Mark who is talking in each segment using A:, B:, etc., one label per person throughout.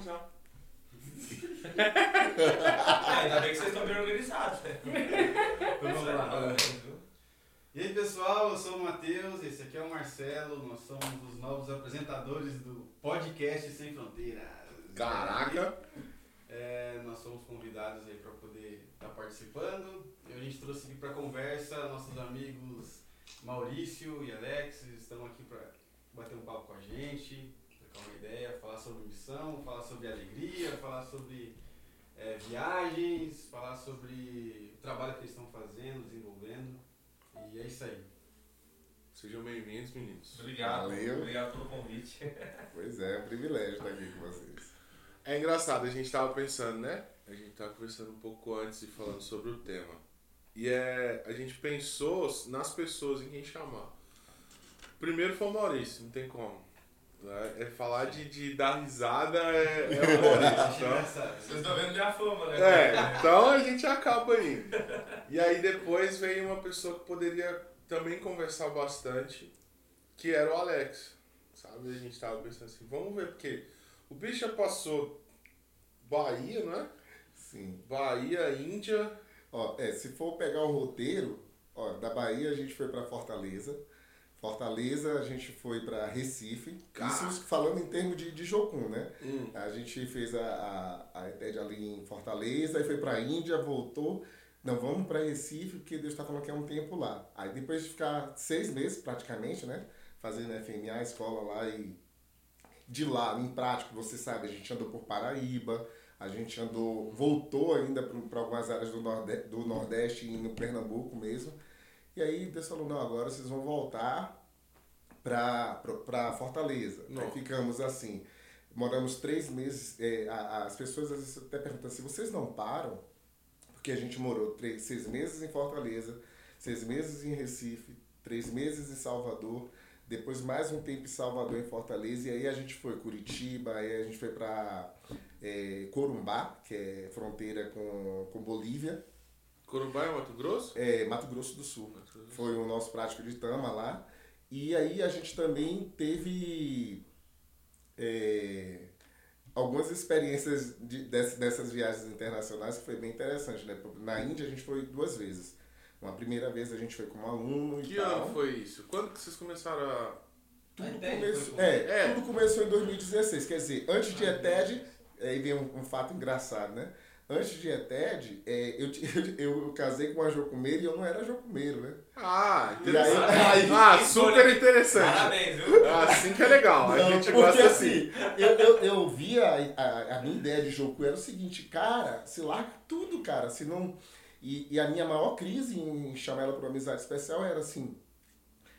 A: começar.
B: Ah, ainda bem que vocês estão bem organizados, né?
C: Vamos lá. E aí pessoal, eu sou o Matheus, esse aqui é o Marcelo, nós somos os novos apresentadores do podcast Sem Fronteiras.
A: Caraca!
C: É, nós somos convidados aí para poder estar tá participando. E a gente trouxe aqui para conversa nossos amigos Maurício e Alex, estão aqui para bater um papo com a gente, trocar uma ideia, falar sobre missão, falar sobre alegria, falar sobre é, viagens, falar sobre o trabalho que eles estão fazendo, desenvolvendo. E é isso aí.
A: Sejam bem-vindos, meninos.
B: Obrigado.
D: Valeu.
B: Obrigado pelo convite.
D: Pois é, é um privilégio estar aqui com vocês.
A: É engraçado, a gente tava pensando, né? A gente tava conversando um pouco antes e falando sobre o tema. E é, a gente pensou nas pessoas em quem chamar. Primeiro foi o Maurício, não tem como. Né? É falar de, de dar risada é, é o Maurício. Então,
B: Vocês estão vendo minha fama, né?
A: É, então a gente acaba aí. E aí depois veio uma pessoa que poderia também conversar bastante, que era o Alex. Sabe? A gente tava pensando assim, vamos ver, porque o bicho já passou Bahia, não é?
D: Sim.
A: Bahia, Índia.
D: Ó, é, se for pegar o roteiro, ó, da Bahia a gente foi para Fortaleza. Fortaleza a gente foi para Recife.
A: Caraca.
D: Isso falando em termos de, de Jocum, né?
A: Hum.
D: A gente fez a, a, a ETED ali em Fortaleza, aí foi pra Índia, voltou. Não, vamos pra Recife, porque Deus tá falando que é um tempo lá. Aí depois de ficar seis meses praticamente, né? Fazendo FMA, escola lá e de lá, em prático, você sabe, a gente andou por Paraíba, a gente andou, voltou ainda para algumas áreas do Nordeste, do Nordeste e no Pernambuco mesmo. E aí Deus falou, não, agora vocês vão voltar para Fortaleza. Aí
A: Não.
D: ficamos assim, moramos três meses, é, as pessoas às vezes até perguntam se vocês não param, porque a gente morou três, seis meses em Fortaleza, seis meses em Recife, três meses em Salvador, depois mais um tempo em Salvador, em Fortaleza, e aí a gente foi Curitiba, aí a gente foi para Corumbá, que é fronteira com, com Bolívia,
A: Corumbá é Mato Grosso?
D: é, Mato Grosso do Sul.
A: Mato Grosso.
D: Foi o nosso prático de Tama lá. E aí a gente também teve é, algumas experiências de, dessas, dessas viagens internacionais que foi bem interessante, né? Na Índia a gente foi duas vezes. Uma primeira vez a gente foi como aluno e
A: Que
D: tal.
A: ano foi isso? Quando que vocês começaram a.
D: Tudo,
B: A ETED
D: começou, é,
A: É.
D: tudo começou em 2016. Quer dizer, antes de ETED, aí vem um, um fato engraçado, né? Antes de ETED, é, eu, eu, eu casei com uma jocumeira e eu não era jocumeiro, né?
A: Ah,
D: E aí,
A: interessante.
D: aí-
A: Ah, super interessante.
B: Parabéns, viu?
A: Ah, Assim que é legal. A
D: Não,
A: gente
D: porque
A: gosta assim.
D: assim, eu, eu, eu via a, a, a minha ideia de jogo era o seguinte, cara, se larga tudo, cara, se não... E, e a minha maior crise em chamar ela para uma amizade especial era assim,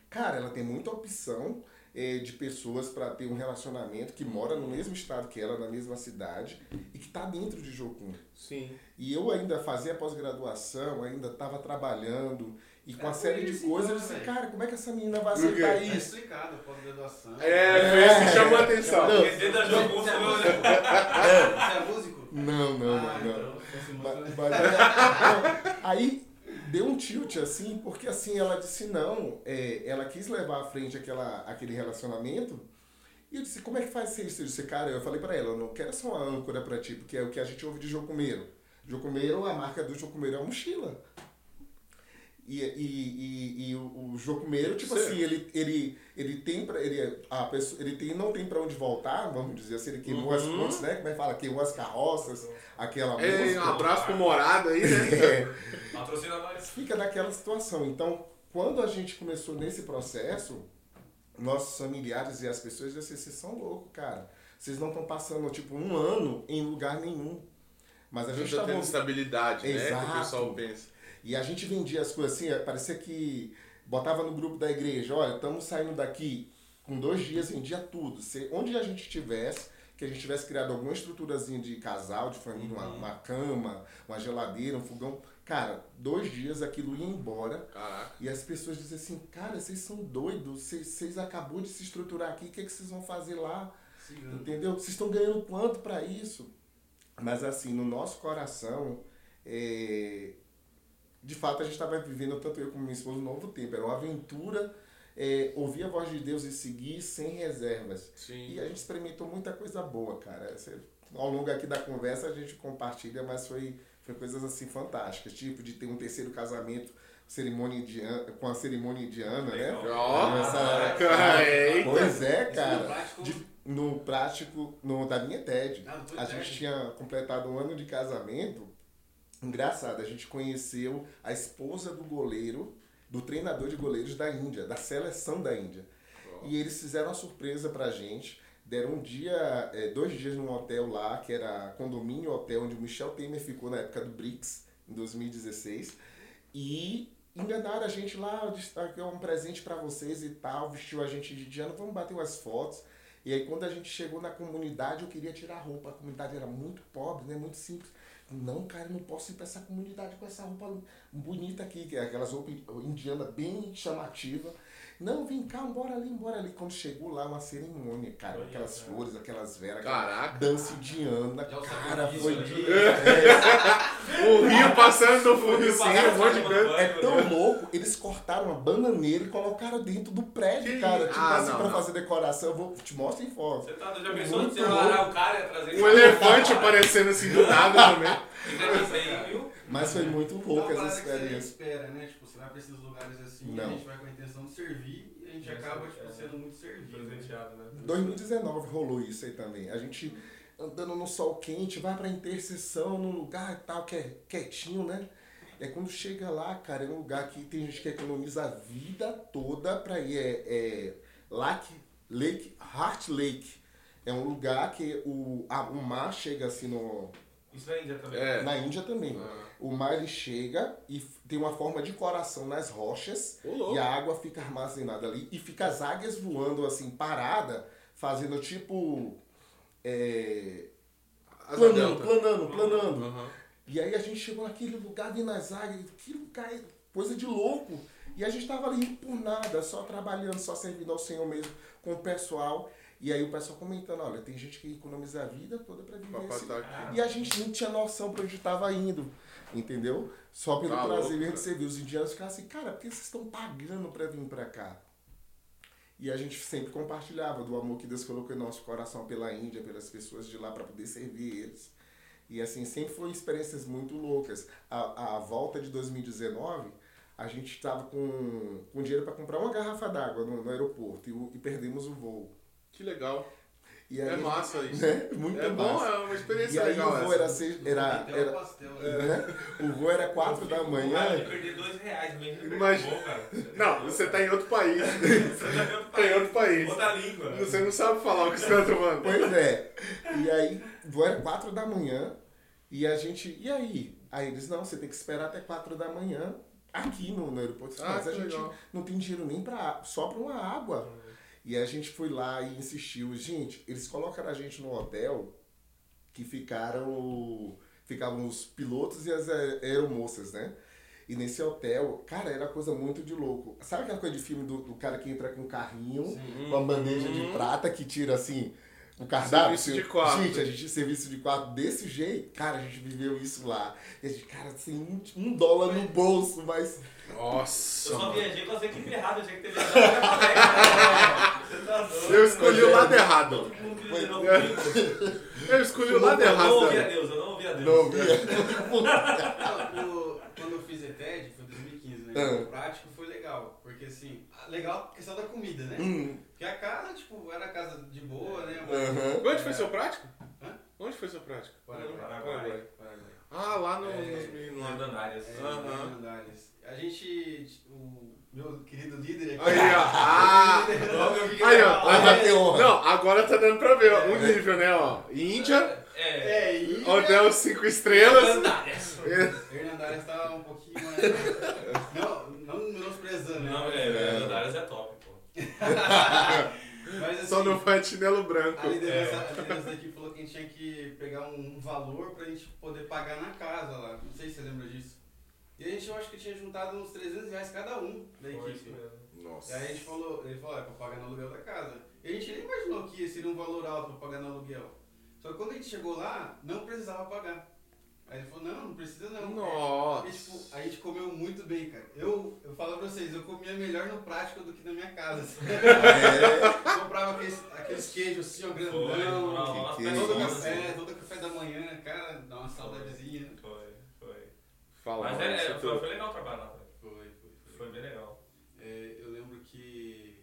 D: cara, ela tem muita opção eh, de pessoas para ter um relacionamento que mora no mesmo estado que ela, na mesma cidade, e que tá dentro de Jocum.
A: Sim.
D: E eu ainda fazia pós-graduação, ainda estava trabalhando, e com
C: É
D: uma série de coisas, eu
C: então,
D: disse,
C: velho.
D: cara, como é que essa menina vai aceitar
C: Tá
D: isso?
C: explicado, pós-graduação.
A: É, foi isso que chamou a atenção.
D: Não.
B: Da Jogum
C: Você é músico? Você é músico?
D: Não, não,
C: Ah,
D: não, não.
C: fosse
D: Mas- mas- não, aí deu um tilt assim, porque assim ela disse não, é, ela quis levar à frente aquela, aquele relacionamento. E eu disse, como é que faz isso? Eu disse, cara, eu falei pra ela, eu não quero ser uma âncora pra ti, porque é o que a gente ouve de Jocumeiro. Jocumeiro, a marca do Jocumeiro é a mochila. E, e, e, e o, o Jocumeiro, tipo
A: Sim.
D: assim, ele, ele, ele tem pra. Ele, a pessoa, ele tem, não tem pra onde voltar, vamos dizer assim, ele queimou as
A: Uhum.
D: pontes, né? Como é que fala? Queimou as carroças, aquela
A: Ei,
D: música.
A: um abraço pro morado aí, né?
D: É,
B: Patrocina nós.
D: fica naquela situação. Então, quando a gente começou nesse processo, nossos familiares e as pessoas diziam assim, vocês são loucos, cara. Vocês não estão passando, tipo, um ano em lugar nenhum. Mas a
A: A
D: gente
A: gente tá
D: tá
A: tendo estabilidade, né? Que o
D: Exato.
A: pessoal pensa.
D: E a gente vendia as coisas assim, parecia que botava no grupo da igreja, olha, estamos saindo daqui com dois dias, vendia tudo. Se, onde a gente tivesse, que a gente tivesse criado alguma estruturazinha de casal, de família, uma, uma cama, uma geladeira, um fogão. Cara, dois dias aquilo ia embora.
A: Caraca.
D: E as pessoas dizem assim, cara, vocês são doidos, vocês, acabou de se estruturar aqui, o que, é que vocês vão fazer lá?
C: Cigano.
D: Entendeu? Vocês estão ganhando quanto para isso? Mas assim, no nosso coração, é, de fato a gente estava vivendo, tanto eu como minha esposa, um novo tempo. Era uma aventura é, ouvir a voz de Deus e seguir sem reservas.
A: Sim.
D: E a gente experimentou muita coisa boa, cara. Você- Ao longo aqui da conversa a gente compartilha, mas foi, foi coisas assim fantásticas. Tipo de ter um terceiro casamento cerimônia indiana, com a cerimônia indiana, né?
B: Legal.
A: Ó,
D: Essa-
A: Eita.
D: Pois é, cara.
C: no prático-
D: De- no prático, no, da minha TED,
C: Ah,
D: a gente tinha completado um ano de casamento. Engraçado, a gente conheceu a esposa do goleiro, do treinador de goleiros da Índia, da seleção da Índia. E eles fizeram uma surpresa pra gente. Deram um dia, é, dois dias num hotel lá, que era condomínio hotel, onde o Michel Temer ficou na época do BRICS, em 2016. E enganaram a gente lá, "Ah, aqui é um presente pra vocês e tal, vestiu a gente de indiano, vamos bater umas fotos. E aí quando a gente chegou na comunidade, eu queria tirar a roupa. A comunidade era muito pobre, né? Muito simples. Não, cara, não posso ir pra essa comunidade com essa roupa bonita aqui, que é aquelas roupas indianas bem chamativa. Não, vem cá, bora ali, bora ali. Quando chegou lá, uma cerimônia, cara,
B: Olha,
D: aquelas
B: cara.
D: flores, aquelas velas,
A: Caraca.
D: dança indiana, cara, foi...
C: ali.
A: O rio passando no fundo
B: rio
A: assim,
B: passando,
A: um monte de coisa.
B: banho.
D: É tão louco, eles cortaram uma bananeira e colocaram dentro do prédio,
A: Que
D: cara. Tipo
A: Ah,
D: assim,
A: não,
D: pra
A: não.
D: fazer decoração, eu vou te mostro em foto.
B: Você tá, já pensou
D: Muito
B: de você larar o cara e trazer
A: Um elefante aparecendo assim do nada também.
B: Viu?
D: Mas foi muito
C: parada
D: essa
C: que você
D: experiência.
C: espera, né? Tipo, você vai pra esses lugares assim,
D: Não.
C: a gente vai com a intenção de servir e a gente acaba,
B: é.
C: tipo, sendo muito servido.
B: Presenteado, né?
D: 2019 rolou isso aí também. A gente andando no sol quente, vai pra interseção num lugar e tal, que é quietinho, né? É quando chega lá, cara, é um lugar que tem gente que economiza a vida toda pra ir. É, é Lake, Lake, Heart Lake. É um lugar que o, a, o mar chega assim no,
B: Isso na Índia também.
A: É.
D: na Índia também.
A: Ah.
D: O mar ele chega e tem uma forma de coração nas rochas
A: louco.
D: e a água fica armazenada ali e fica as águias voando assim parada, fazendo tipo é, planando, planando, planando.
A: Aham.
D: E aí a gente chegou naquele lugar vendo as águias, que lugar, coisa de louco. E a gente tava ali por nada, só trabalhando, só servindo ao Senhor mesmo com o pessoal. E aí o pessoal comentando, olha, tem gente que economiza a vida toda pra viver
A: Papai
D: esse
A: aqui.
D: e a gente não tinha noção pra onde estava indo, entendeu? Só pelo
A: Tá
D: prazer mesmo você ver. Os indianos ficavam assim, cara, por que vocês estão pagando pra vir pra cá? E a gente sempre compartilhava do amor que Deus colocou em nosso coração pela Índia, pelas pessoas de lá, pra poder servir eles. E assim, sempre foram experiências muito loucas. A, a volta de 2019, a gente estava com, com dinheiro para comprar uma garrafa d'água no, no aeroporto e, e perdemos o voo.
A: Que legal.
D: E
A: É
D: aí,
A: massa isso.
D: Né? Muito
A: É bom,
D: massa.
A: é uma
D: E
A: experiência
D: aí
A: legal
D: o voo era, seis, era, era,
C: né?
D: né? O voo era quatro da manhã.
B: perder dois reais, bom, cara.
A: Não, você tá em outro país.
B: Você tá em outro
A: Tá em outro país.
B: Outra língua.
A: Você não sabe falar o que você tá tomando.
D: Pois é. E aí, o voo era quatro da manhã. E a gente, e aí? Aí eles, não, você tem que esperar até quatro da manhã aqui no, no aeroporto.
A: Ah,
D: Mas a gente
A: legal.
D: não tem dinheiro nem pra, só pra uma água. E a gente foi lá e insistiu. Gente, eles colocaram a gente no hotel que ficaram. Ficavam os pilotos e as aer- aeromoças, né? E nesse hotel, cara, era coisa muito de louco. Sabe aquela coisa de filme do, do cara que entra com um carrinho, com uma bandeja de prata que tira assim o cardápio?
A: Serviço de quarto.
D: Gente, a gente serviço de quarto desse jeito, cara, a gente viveu isso lá. E a gente, cara, sem um, um dólar no bolso, mas
A: Nossa.
B: Eu só viajei com as equipes erradas, tinha que tá doido.
A: Eu escolhi o lado errado. Eu escolhi o lado
B: Eu não
A: errado.
B: ouvi a
A: né?
B: Deus, eu não ouvi a Deus.
D: não via.
C: Não, o- quando eu fiz ETED, foi 2015, né?
D: Ah.
C: O prático foi legal. Porque assim, legal a questão da comida, né?
D: Hum,
C: Porque a casa, tipo, era casa de boa, né?
D: aham.
A: Onde foi seu prático?
C: Hã?
A: Onde foi seu prático?
C: Paraguai.
B: Paraguai.
C: Paraguai.
A: Ah, lá no,
B: É,
A: nos meninos lá.
B: Lendárias.
C: É,
A: Aham.
C: A gente, o meu querido líder aqui.
A: Aí, ó. Ah! Aí, ó.
D: honra.
A: Não, agora tá dando pra ver ó, um nível, né? Ó. Índia,
B: É.
C: É, e
A: hotel 5 estrelas.
B: Lendárias.
C: Hernandares tá um pouquinho mais. Não, não menosprezando, né?
B: Não, é, Lendárias é top, pô.
C: Mas assim,
A: Só não vai chinelo branco.
C: a liderança, a liderança daqui falou que a gente tinha que pegar um valor pra gente poder pagar na casa lá. Não sei se você lembra disso. E a gente, eu acho que tinha juntado uns 300 reais cada um da
B: Foi
C: equipe.
B: mesmo.
C: E
A: Nossa.
C: aí a gente falou, ele falou, é pra pagar no aluguel da casa. E a gente nem imaginou que seria um valor alto pra pagar no aluguel. Só que quando a gente chegou lá, não precisava pagar. Aí ele falou, não, não precisa não.
A: Nossa.
C: E, tipo, a gente comeu muito bem, cara. Eu, eu falo pra vocês, eu comia melhor no prático do que na minha casa. assim.
D: É,
C: Comprava aqueles, aqueles queijos assim, ó,
B: Foi,
C: grandão.
B: nossa,
D: que
C: todo café, todo café da manhã, cara, dá uma saudadezinha.
B: Foi.
A: Fala,
B: Mas
A: mano,
B: é, é, foi, foi legal o trabalho lá, velho.
C: Foi, foi, foi.
B: Foi bem legal.
C: É, eu lembro que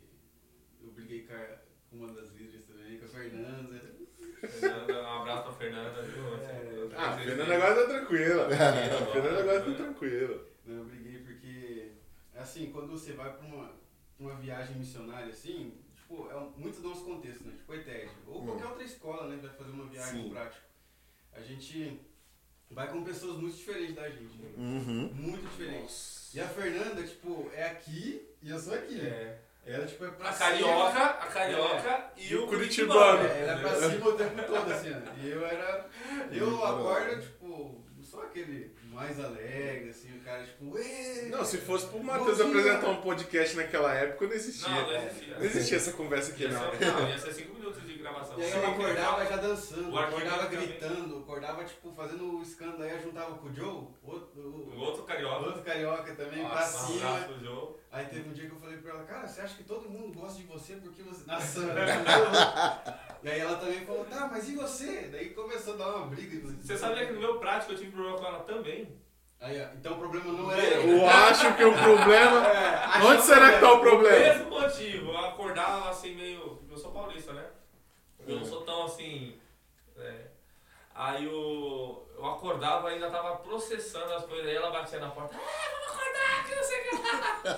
C: eu briguei com, a- uma das líderes também, com a Fernanda.
B: Fernanda, um abraço pra Fernanda, viu?
C: É,
A: Ah, a Fernanda agora tá tranquila. A
B: Tranquila,
A: Fernanda agora tá tranquila.
C: Não, eu briguei porque, assim, quando você vai pra uma, uma viagem missionária, assim, tipo, é um, muito do nosso contexto, né? Tipo, ETED, ou
D: Hum.
C: qualquer outra escola, né, vai fazer uma viagem prática. A gente vai com pessoas muito diferentes da gente, né?
D: uhum.
C: Muito diferentes. E a Fernanda, tipo, é aqui e eu sou aqui.
B: É.
C: Ela, tipo, é pra
B: A
C: cima.
B: carioca, a carioca e,
A: E o curitibano.
C: É, ela é pra cima o tempo todo, assim, ó. E eu era. Eu acordo, tipo, não sou aquele mais alegre, assim, o cara, tipo, "Ê,
A: Não, se fosse pro Matheus
C: dia."
A: apresentar um podcast naquela época, não existia.
B: Não, não existia.
A: Não existia essa conversa aqui, não.
B: não, ia ser 5 minutos de gravação.
C: E aí eu acordava já dançando,
B: O
C: acordava gritando, acordava, tipo, fazendo o escândalo, aí eu juntava com o Joe, outro,
B: O
C: o,
B: outro carioca.
C: outro carioca também, pra
B: Nossa, um
C: cima.
B: pro Joe.
C: Aí teve um dia que eu falei pra ela, cara, você acha que todo mundo gosta de você porque você. Nossa, E aí ela também falou, tá, mas e você? Daí começou a dar uma briga.
B: Você sabia que no meu prático eu tive problema com ela também?
C: Aí, então o problema não era eu.
A: Eu acho que o problema.
C: É,
A: Onde será que tá o
B: O
A: problema?
B: mesmo motivo, eu acordava assim meio. Eu sou paulista, né? Eu não sou tão assim. é. Aí eu, eu acordava e ainda tava processando as coisas, aí ela batia na porta. Ah, vamos acordar, que não sei o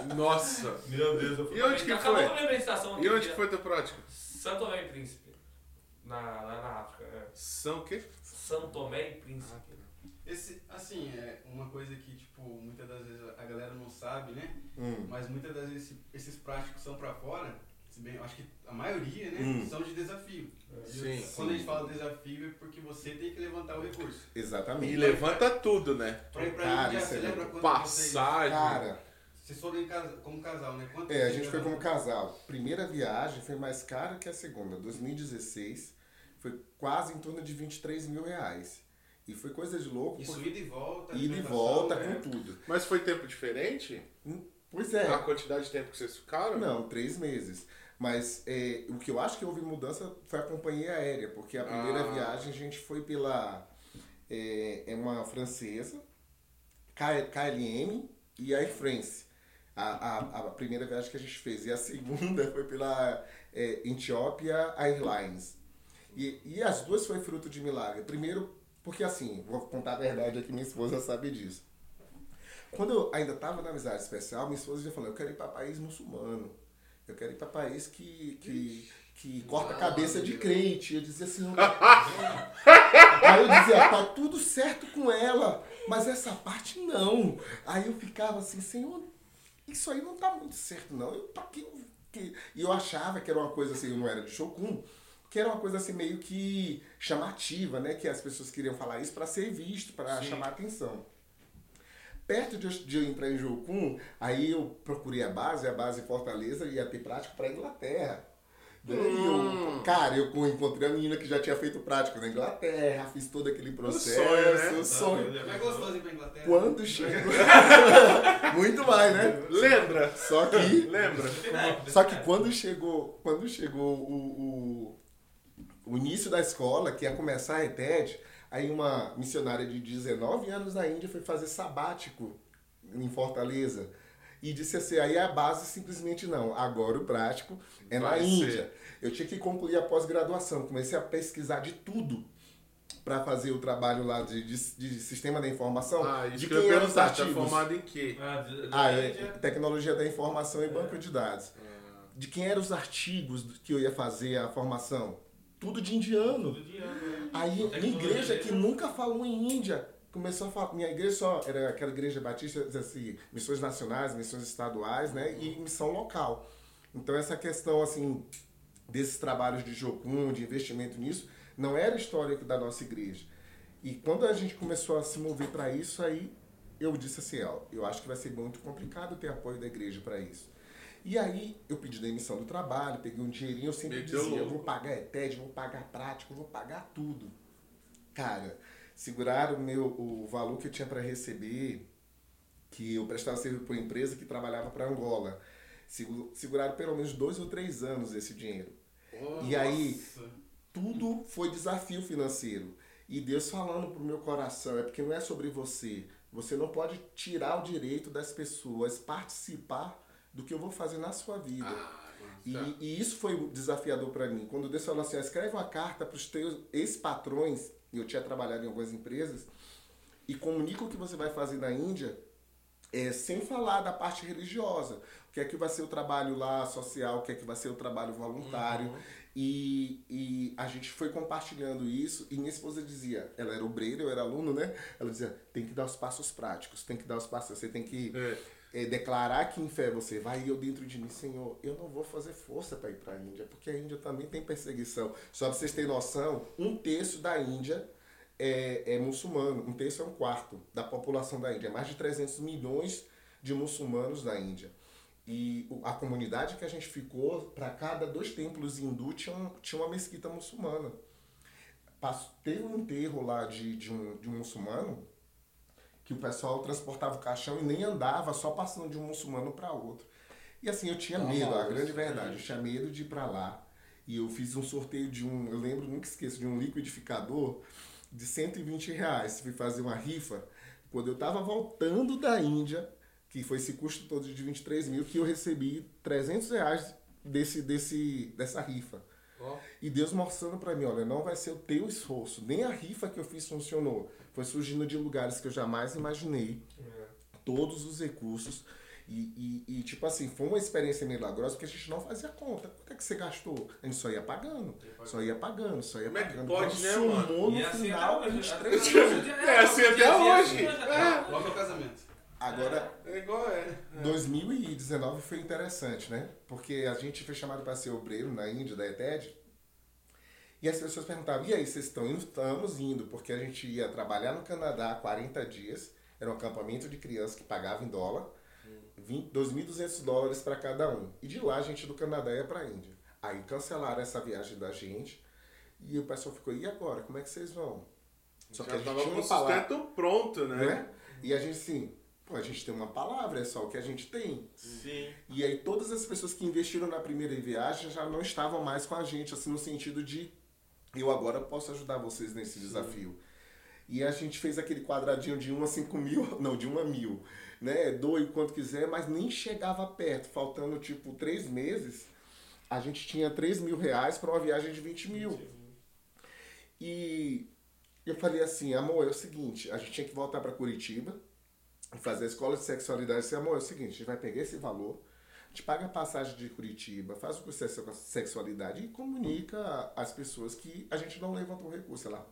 B: que.
A: Nossa.
B: Meu Deus, eu fui
A: E onde que
B: Acabou
A: foi?
B: a minha meditação
A: E onde
B: dia.
A: que foi tua prática?
B: São Tomé e Príncipe. Na, na, na África, é.
A: São o quê?
B: São Tomé e Príncipe.
C: Esse, assim, é uma coisa que, tipo, muitas das vezes a galera não sabe, né?
D: Hum.
C: Mas muitas das vezes esse- esses práticos são pra fora, se bem, eu acho que a maioria, né,
D: Hum.
C: são de desafio.
A: Sim.
C: E Quando a gente fala desafio é porque você tem que levantar o recurso.
D: Exatamente.
A: E levanta tudo, né?
C: Pra ir pra
D: Cara,
C: Índia,
D: isso
C: você
D: é
C: lembra
D: muito
C: quando
A: Passagem.
D: Cara,
C: vocês, foram casa, como casal, né? Quanto
D: é, a gente foi como casal. Primeira viagem foi mais cara que a segunda. 2016 foi quase em torno de 23 mil reais. E foi coisa de louco.
C: Isso,
D: porque-
C: ida e volta.
D: Ida e volta
C: né?
D: com tudo.
A: Mas foi tempo diferente?
D: Pois é.
A: A quantidade de tempo que vocês ficaram?
D: Não, três meses. Mas é, o que eu acho que houve mudança foi a companhia aérea, porque a primeira
A: Ah.
D: viagem a gente foi pela. É, é uma francesa, KLM e Air France. A, a, a primeira viagem que a gente fez. E a segunda foi pela é, Ethiopia Airlines. E, e as duas foi fruto de milagre. Primeiro, porque assim, vou contar a verdade aqui, minha esposa sabe disso. Quando eu ainda estava na amizade especial, minha esposa já falou, eu quero ir para país muçulmano. Eu quero ir para país que, que, que corta a cabeça de crente. Eu dizia assim, Aí eu dizia, tá tudo certo com ela, mas essa parte não. Aí eu ficava assim, Senhor, isso aí não tá muito certo, não. Eu, pra que, que... E eu achava que era uma coisa assim, eu não era de Shokun, que era uma coisa assim meio que chamativa, né? Que as pessoas queriam falar isso para ser visto, para chamar atenção. Perto de eu, de entrar em Jocum, aí eu procurei a base, a base Fortaleza ia ter prático para Inglaterra. Daí eu, cara, eu encontrei a menina que já tinha feito prático na Inglaterra, fiz todo aquele processo,
A: sonho, né?
D: o sonho.
C: Não é gostoso ir pra Inglaterra?
D: Quando chegou. Muito mais, né?
A: Lembra?
D: Só que.
A: Lembra?
D: Só que quando chegou, quando chegou o, o, o início da escola, que ia começar a ETED, aí uma missionária de 19 anos na Índia foi fazer sabático em Fortaleza. E disse assim, aí a base simplesmente não, agora o prático é na
A: Vai ser.
D: Índia. Eu tinha que concluir a pós-graduação, comecei a pesquisar de tudo para fazer o trabalho lá de, de, de sistema da informação,
A: Ah, isso
D: de
A: que eu ia
D: quem eram os
A: tá
D: artigos.
A: formado em quê?
B: Ah, de-
D: Ah, é, tecnologia da informação e banco de dados. De quem eram os artigos que eu ia fazer a formação? Tudo de indiano.
B: Todo dia, né?
D: Aí minha igreja que nunca falou em Índia começou a falar. Minha igreja só era aquela igreja batista, assim, missões nacionais, missões estaduais, né? E missão local. Então essa questão assim desses trabalhos de Jocum, de investimento nisso, não era histórico da nossa igreja. E quando a gente começou a se mover para isso, aí eu disse assim, ó, eu acho que vai ser muito complicado ter apoio da igreja para isso. E aí eu pedi demissão do trabalho, peguei um dinheirinho, eu sempre
A: Meteu
D: dizia, eu
A: louco.
D: vou pagar ETED, vou pagar prático, vou pagar tudo. Cara, seguraram o, meu, o valor que eu tinha para receber, que eu prestava serviço para uma empresa que trabalhava para Angola. Segu- Seguraram pelo menos dois ou três anos esse dinheiro. E aí, tudo foi desafio financeiro. E Deus falando pro meu coração, é porque não é sobre você. Você não pode tirar o direito das pessoas participar do que eu vou fazer na sua vida. E,
A: tá.
D: e isso foi desafiador para mim. Quando Deus falou assim, ó, escreve uma carta para os teus ex-patrões, e eu tinha trabalhado em algumas empresas, e comunica o que você vai fazer na Índia, é, sem falar da parte religiosa. O que é que vai ser o trabalho lá social, o que é que vai ser o trabalho voluntário. E, e a gente foi compartilhando isso, e minha esposa dizia, ela era obreira, eu era aluno, né? Ela dizia, tem que dar os passos práticos, tem que dar os passos, você tem que
A: É.
D: é, declarar que em fé você vai, eu dentro de mim, Senhor, eu não vou fazer força para ir para a Índia, porque a Índia também tem perseguição. Só para vocês terem noção, um terço da Índia é, é muçulmano, um terço é um quarto da população da Índia, é mais de 300 milhões de muçulmanos na Índia. E a comunidade que a gente ficou, para cada dois templos hindu tinha, tinha uma mesquita muçulmana. Passo- Teve um enterro lá de, de, um, de um muçulmano que o pessoal transportava o caixão e nem andava, só passando de um muçulmano para outro. E assim, eu tinha medo, a grande verdade, eu tinha medo de ir para lá. E eu fiz um sorteio de um, eu lembro, nunca esqueço, de um liquidificador de 120 reais. Fui fazer uma rifa. Quando eu tava voltando da Índia, que foi esse custo todo de 23 mil, que eu recebi 300 reais desse, desse, dessa rifa. E Deus mostrando para mim, olha, não vai ser o teu esforço, nem a rifa que eu fiz funcionou. Foi surgindo de lugares que eu jamais imaginei, todos os recursos. E, e, e, tipo assim, foi uma experiência milagrosa porque a gente não fazia conta. Quanto é que você gastou? A gente só ia pagando, só ia pagando, só ia
A: Como é que
D: pagando.
A: pode,
D: Quando
A: né,
D: somou no
B: E assim
D: final,
B: até hoje.
D: 23
A: É assim até hoje.
C: Logo ao casamento.
D: Agora,
A: É igual é.
D: 2019 foi interessante, né? Porque a gente foi chamado para ser obreiro na Índia, da ETED. E as pessoas perguntavam, e aí, vocês estão indo? Estamos indo, porque a gente ia trabalhar no Canadá 40 dias. Era um acampamento de crianças que pagava em dólar. 20 2.200 dólares para cada um. E de lá a gente do Canadá ia para a Índia. Aí cancelaram essa viagem da gente. E o pessoal ficou, e agora? Como é que vocês vão? Só que a
A: Já
D: gente
A: tava
D: tinha
A: com o sustento pronto, né?
D: né? E a gente assim, pô, a gente tem uma palavra, é só o que a gente tem.
A: Sim.
D: E aí todas as pessoas que investiram na primeira viagem já não estavam mais com a gente, assim, no sentido de eu agora posso ajudar vocês nesse desafio. E a gente fez aquele quadradinho de 1 a 5 mil, não, de 1 a mil, né? Doe quanto quiser, mas nem chegava perto, faltando tipo três meses, a gente tinha 3 mil reais para uma viagem de 20 mil. E eu falei assim, amor, é o seguinte, a gente tinha que voltar para Curitiba, fazer a escola de sexualidade. Disse, amor, é o seguinte, a gente vai pegar esse valor, a gente paga a passagem de Curitiba, faz o curso de sexualidade e comunica às pessoas que a gente não levantou o recurso, sei lá.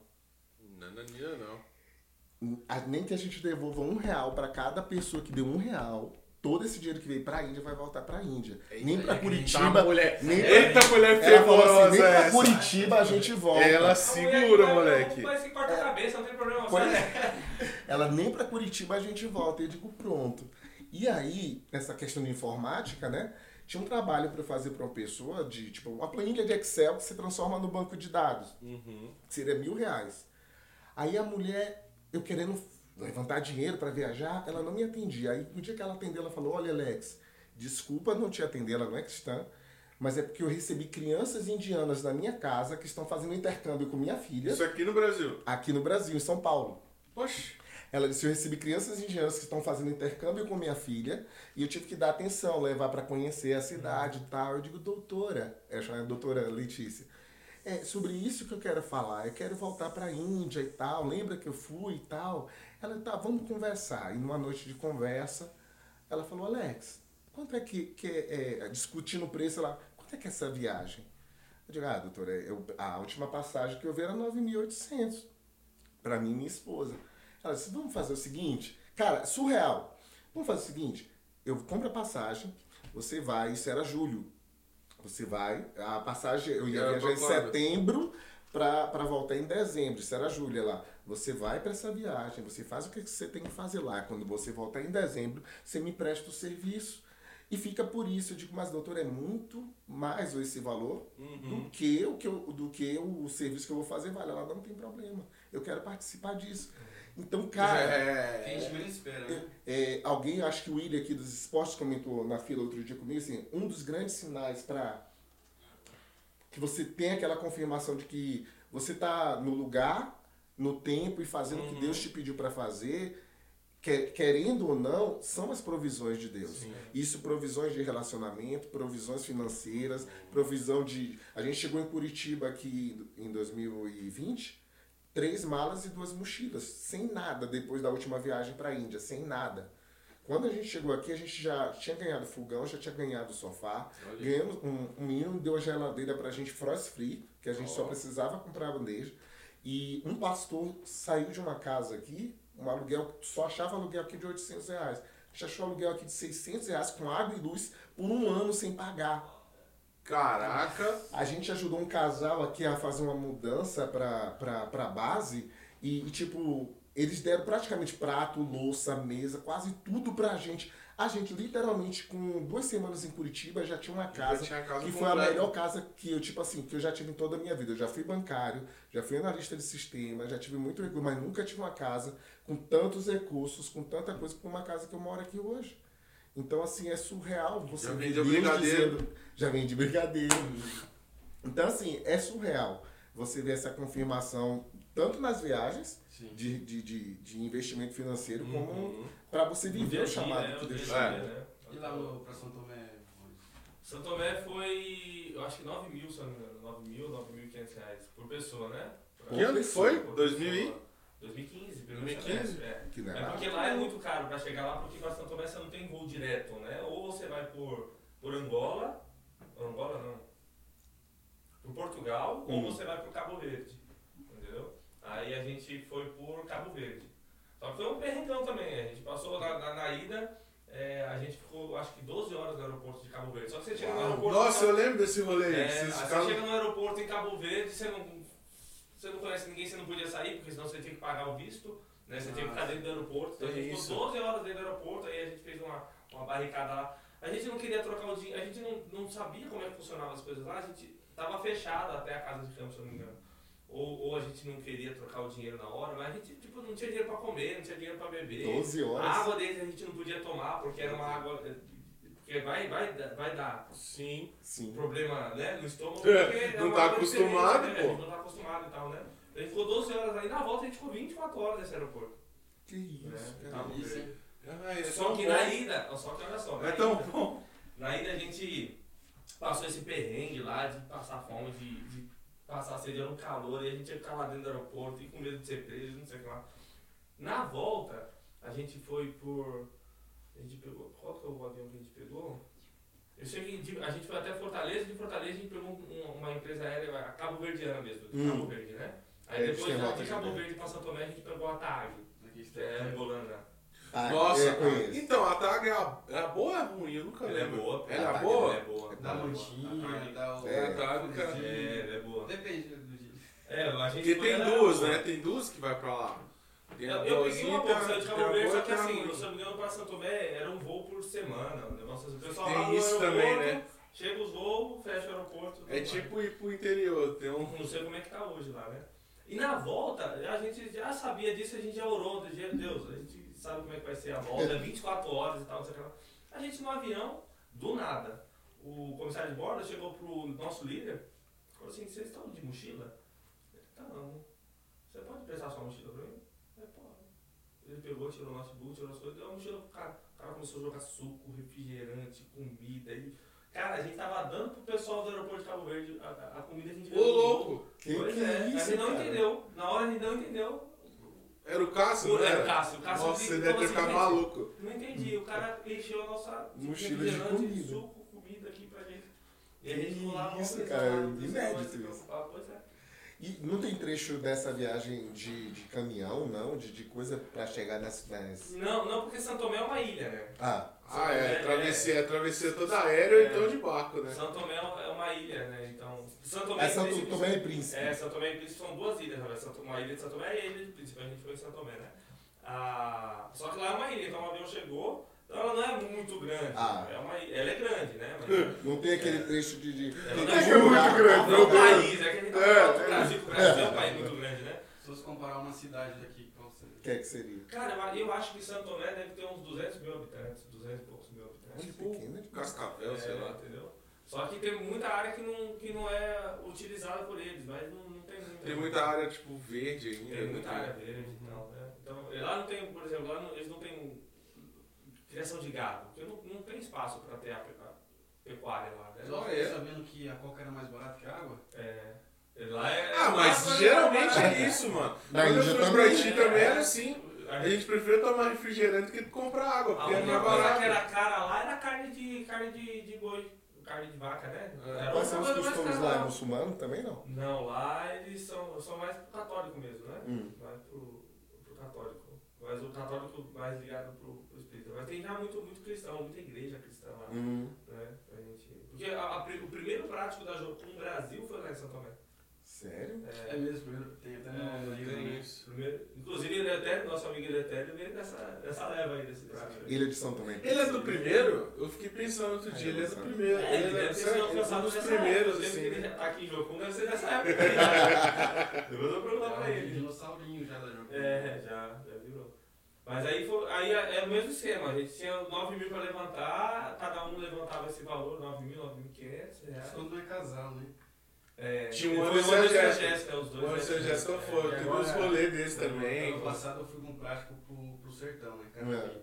A: Nananina não.
D: A- Nem que a gente devolva um real para cada pessoa que deu um real, todo esse dinheiro que veio para a Índia vai voltar para a Índia. nem para Curitiba,
A: mulher.
D: nem pra-
A: Eita, mulher
D: assim,
A: fervorosa
D: nem para
A: essa.
D: Curitiba a gente volta.
A: Ela segura, moleque.
B: Mas se corta a cabeça, não tem problema.
D: Pois
B: Só-
D: é. Ela nem para Curitiba a gente volta. Eu digo, pronto. E aí, essa questão de informática, né? Tinha um trabalho para fazer para uma pessoa de, tipo, uma planilha de Excel que se transforma no banco de dados.
A: Uhum.
D: que seria mil reais. Aí a mulher, eu querendo levantar dinheiro para viajar, ela não me atendia. Aí no dia que ela atendeu, ela falou: Olha, Alex, desculpa não te atender, ela não é cristã, mas é porque eu recebi crianças indianas na minha casa que estão fazendo intercâmbio com minha filha
A: Isso aqui no Brasil.
D: aqui no Brasil, em São Paulo.
A: Oxe.
D: Ela disse: Eu recebi crianças indianas que estão fazendo intercâmbio com minha filha e eu tive que dar atenção, levar para conhecer a cidade e tal. Eu digo, doutora, eu chamo a doutora Letícia. É sobre isso que eu quero falar. Eu quero voltar para a Índia e tal. Lembra que eu fui e tal? Ela, tá, vamos conversar. E numa noite de conversa, ela falou: Alex, quanto é que, que é, é, discutindo o preço, ela, quanto é que é essa viagem? Eu digo, ah, doutora, eu, a última passagem que eu vi era 9.800 para mim e minha esposa. Ela disse: vamos fazer o seguinte, cara, surreal. Vamos fazer o seguinte: eu compro a passagem, você vai, isso era julho. Você vai, a passagem, eu ia viajar em setembro para voltar em dezembro. Isso era julho lá. Você vai para essa viagem, você faz o que você tem que fazer lá. Quando você voltar em dezembro, você me presta o serviço. E fica por isso. Eu digo, mas doutor, é muito mais esse valor
A: Uhum.
D: do que o que eu, do que o serviço que eu vou fazer vale. Ela não tem problema. eu quero participar disso. Então, cara,
A: É.
C: A gente menos espera, né?
D: é, alguém, acho que o William aqui dos esportes comentou na fila outro dia comigo, assim, um dos grandes sinais para que você tem aquela confirmação de que você tá no lugar, no tempo e fazendo o que Deus te pediu para fazer, que- querendo ou não, são as provisões de Deus. Isso, provisões de relacionamento, provisões financeiras, provisão de. A gente chegou em Curitiba aqui em 2020, três malas e duas mochilas, sem nada, depois da última viagem para a Índia, sem nada. Quando a gente chegou aqui, a gente já tinha ganhado fogão, já tinha ganhado sofá,
A: Olha.
D: ganhamos um, um menino deu a geladeira pra gente frost free, que a gente só
A: Ó.
D: precisava comprar a bandeja. E um pastor saiu de uma casa aqui, um aluguel, só achava aluguel aqui de 800 reais. A gente achou aluguel aqui de 600 reais com água e luz por um ano sem pagar.
A: Caraca.
D: A gente ajudou um casal aqui a fazer uma mudança pra, pra, pra base e, e, tipo, eles deram praticamente prato, louça, mesa, quase tudo pra gente. A gente, literalmente, com duas semanas em Curitiba, já tinha uma casa,
A: tinha casa
D: que foi a melhor casa que eu, tipo assim, que eu já tive em toda a minha vida. Eu já fui bancário, já fui analista de sistema, já tive muito recurso, mas nunca tive uma casa com tantos recursos, com tanta coisa, como uma casa que eu moro aqui hoje. Então, assim, é surreal você
A: Já
D: ver
A: vendeu
D: Deus
A: brigadeiro.
D: dizendo- já vende brigadeiro. Então, assim, é surreal você ver essa confirmação tanto nas viagens de, de, de, de investimento financeiro, como
A: Uhum.
D: para você viver o chamado
B: né?
D: que Deus
B: dia
D: te
B: a dia,
D: chamou.
B: né?
C: E lá pra São Tomé?
B: São Tomé foi, eu acho que 9 mil, se eu não me engano. 9 mil, 9.500 reais por pessoa, né?
A: Que ano que foi?
B: Por
A: 2000 e?
B: Pessoa. 2015, primeiro
A: 2015?
B: semestre, É.
D: Que é
B: porque lá é muito caro pra chegar lá, porque pra Santo Tomé você não tem voo direto, né? Ou você vai por, por Angola, Angola não, por Portugal, ou
D: Hum.
B: você vai por Cabo Verde, entendeu? Aí a gente foi por Cabo Verde. Só que foi um perrengão também, a gente passou na, na, na ida, é, a gente ficou acho que 12 horas no aeroporto de Cabo Verde. Só que você chega no aeroporto...
A: Nossa, eu lembro desse rolê.
B: É,
A: ficaram-
B: você chega no aeroporto em Cabo Verde, você não, você não conhece ninguém, você não podia sair, porque senão você tinha que pagar o visto, né? Você tinha que ficar dentro do aeroporto. Então a gente
A: Isso.
B: ficou 12 horas dentro do aeroporto, aí a gente fez uma, uma barricada lá. A gente não queria trocar o dinheiro, a gente não, não sabia como é que funcionavam as coisas lá, a gente tava fechado até a casa de campo, se eu não me engano. Ou, ou a gente não queria trocar o dinheiro na hora, mas a gente tipo, não tinha dinheiro pra comer, não tinha dinheiro pra beber.
D: 12
B: A
D: horas.
B: água deles a gente não podia tomar, porque era uma água. Porque vai, vai, vai dar
A: Sim.
D: Sim.
B: problema né, no estômago.
A: É,
B: porque é
A: não
B: uma
A: tá acostumado,
B: né?
A: pô.
B: A gente não tá acostumado e tal, né? A gente ficou 12 horas aí, na volta a gente ficou 24 horas nesse aeroporto.
D: Que isso,
B: né?
D: cara.
B: Cabo
C: Isso.
A: Ai, é
B: Só que
A: bom.
B: na ida, só que olha só, na
A: É tão
B: ida,
A: bom.
B: na ida a gente passou esse perrengue lá de passar fome, de, de passar sede, era um calor, e a gente ia ficar lá dentro do aeroporto e com medo de ser preso, não sei o que lá. Na volta, a gente foi por. A gente pegou. Qual que é o avião que a gente pegou? Eu cheguei, de- a gente foi até Fortaleza, de Fortaleza a gente pegou um- uma empresa aérea, a Cabo Verdeana mesmo, de
D: Hum.
B: Cabo Verde, né?
D: É,
B: Aí
D: eles
B: depois de, Cabo. Verde pra São Tomé a gente pegou a TAG, que é angolana.
D: Ah,
A: Nossa,
D: é,
A: então a TAG é, a- é a boa ou é ruim? Eu nunca
B: Ela é
A: lembro. Ela é
D: TAG
A: boa?
B: Ela é boa.
C: Dá
B: ela é boa.
C: mantinha,
B: A TAG-
C: dá o.
D: É,
A: a TAG, cara.
B: É, ela é boa.
C: Depende do dia.
B: É, a gente
A: Porque tem duas, né? Tem duas que vai pra lá.
B: Eu, eu peguei uma bolsa de Cabo Verde, só que assim,
A: ruim.
B: se eu não me engano, para Santo Tomé era um voo por semana. O negócio, o pessoal
A: Tem isso
B: aeroporto,
A: também, né?
B: chega os voos, fecha o aeroporto.
A: É tipo ir pro interior. Tem um.
B: mais. Não sei como é que tá hoje lá, né? E na volta, a gente já sabia disso, a gente já orou, do dia Deus, a gente sabe como é que vai ser a volta, é 24 horas e tal, não sei o que lá. A gente no avião, do nada, o comissário de bordo chegou pro nosso líder, falou assim, vocês estão de mochila? Ele, Estamos. Você pode prestar sua mochila pra mim? Ele pegou, tirou o notebook, tirou as coisas, deu a mochila pro cara. O cara começou a jogar suco, refrigerante, comida. E... Cara, a gente tava dando pro pessoal do aeroporto de Cabo Verde a, a- a comida, a gente
A: Ô, louco!
D: Que
B: Pois
D: que
B: é,
D: é
B: a
D: isso,
B: gente não
D: cara?
B: entendeu. Na hora a gente não entendeu.
A: Era o Cássio,
B: Era
A: né?
B: o Cássio. O Cássio
A: Nossa, deve ter
B: assim,
A: ficado maluco.
B: Não entendi. O cara encheu a nossa
D: Mochila de
B: refrigerante,
D: comida.
B: suco, comida aqui pra gente. E a
D: Que
B: gente ficou lá
D: isso, cara, inédito isso.
B: Pois é.
D: E não tem trecho dessa viagem de, de caminhão, não? De, de coisa pra chegar nas, nas...
B: Não, não, porque São Tomé é uma ilha, né?
D: Ah,
A: Ah, é.
B: É,
A: Travessia, é travessia toda aérea ou
B: É.
A: então de barco, né?
B: São Tomé é uma ilha, né? Então. São Tomé
D: é Santo
B: Príncipe-
D: Tomé e Príncipe.
B: É, São Tomé e Príncipe são duas ilhas, na verdade. São Tomé- Uma ilha de São Tomé e a ilha de Príncipe. A gente foi em São Tomé, né? Ah, só que lá é uma ilha, então o avião chegou. Então ela não é muito grande.
D: Ah.
B: É uma ilha, ela é grande, né?
D: Não tem aquele trecho de... de tem
B: não é
D: que
A: muito grande,
B: não é um
A: Deus.
B: país, é que a gente tá
A: É,
B: falando do
A: é.
B: Brasil, que o Brasil é um país muito grande, né?
C: fosse comparar uma cidade daqui, qual seria?
D: O que é que seria?
B: Cara, eu eu acho que Santo Tomé deve ter uns 200 mil habitantes, 200 e poucos mil habitantes.
A: Tipo,
D: pequena de
A: Cascavel, sei
B: É,
A: lá.
B: entendeu? Só que tem muita área que não, que não é utilizada por eles, mas não, não tem muita.
A: Tem muita área, tipo, verde ainda.
B: Tem muita
A: né?
B: área verde e tal, né? Então, lá não tem, por exemplo, lá não- eles não têm criação de gado, porque não, não tem espaço para ter a, pe- a pecuária lá, né?
A: Ah,
C: fiquei
A: é?
C: sabendo que a coca era mais barata que a água.
B: É, lá é.
A: Ah, mas
B: é-
A: geralmente é isso, mano.
D: Na
A: Quando eu fui pra
D: também.
A: Haiti também era assim.
B: A
A: A gente prefere tomar refrigerante que comprar água,
B: A
A: porque é mais
B: coisa
A: barato.
B: que era cara lá era carne de, carne de, de boi, carne de vaca, né?
A: É.
B: Era
D: Quais
B: a
D: são os costumes lá? É muçulmano também não?
B: Não, lá eles são, são mais pro católico mesmo, né?
D: Hum.
B: Mais pro, pro católico. Mas o católico mais ligado pro, pro espírita. Mas tem já muito, muito cristão, muita igreja cristã lá.
D: Hum.
B: Né? Porque a- a o primeiro prático da Jocum no Brasil foi lá em São Tomé.
D: Sério?
C: É mesmo, primeiro, tem até no
B: É,
C: no livro,
A: Tem
C: né?
A: isso.
B: Primeiro, inclusive, ele até, nosso amigo Eletério veio dessa, dessa leva aí, desse prático.
D: Ilha de São Tomé.
A: Ele é do primeiro? Eu fiquei pensando outro dia, ele é do primeiro.
B: É, ele
A: Ele
B: deve
A: é ele é
B: alcançado
A: um dos primeiros, assim.
B: Ele já
A: né?
B: tá aqui em Jocum, deve ser dessa época. Depois eu vou perguntar pra
C: É um
B: ele.
C: dinossaurinho já da jogo.
B: É, já, já. Mas aí, foi, aí é, é o mesmo esquema, a gente tinha 9 mil para levantar, cada um levantava esse valor, 9 mil, 9.500 reais.
C: Quando não é casal, né?
B: É,
A: Tinha um ano
B: o ano
A: São
B: da
A: Jéssica.
B: os dois.
A: O
B: né?
A: São Jéssica foi, teve
C: agora-
A: uns rolês desse também.
C: Ano passado eu fui com um prático pro, pro sertão, né? Carapi.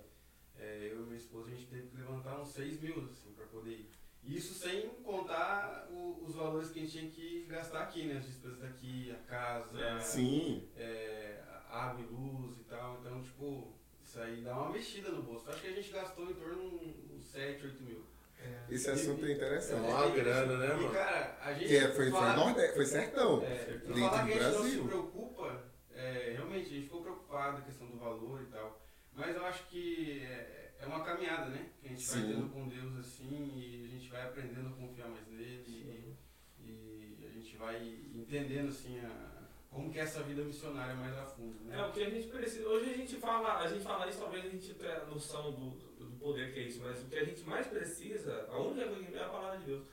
D: É.
C: É, eu e minha esposa, a gente teve que levantar uns 6 mil, assim, pra poder ir. Isso sem contar o- os valores que a gente tinha que gastar aqui, né? As despesas daqui, a casa,
B: É.
D: Sim.
C: é, água e luz e tal. Então, tipo, isso aí dá uma mexida no bolso. Acho que a gente gastou em torno de uns 7, 8 mil.
B: É.
D: Esse assunto é
A: É
D: interessante.
A: uma grana, né,
C: E,
A: mano?
C: cara, a gente.
D: É, foi, foi,
C: falar-
D: Nordeste, foi sertão.
C: É,
D: Dentro
C: e falar
D: do
C: que a gente não se
D: Brasil.
C: preocupa, é, realmente, a gente ficou preocupado com a questão do valor e tal. Mas eu acho que é, é uma caminhada, né? Que a gente vai
D: Sim.
C: tendo com Deus assim e a gente vai aprendendo a confiar mais nele e, e a gente vai entendendo assim a, como que é essa vida missionária mais a fundo, né?
B: É, o que a gente precisa. Hoje a gente fala, a gente fala isso, talvez a gente tenha noção do, do poder que é isso, mas o que a gente mais precisa, a única coisa que vem é a palavra de Deus.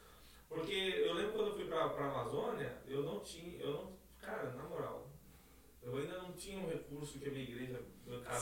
B: Porque eu lembro quando eu fui pra, pra Amazônia, eu não tinha, eu não, cara, na moral, eu ainda não tinha um recurso que a minha igreja.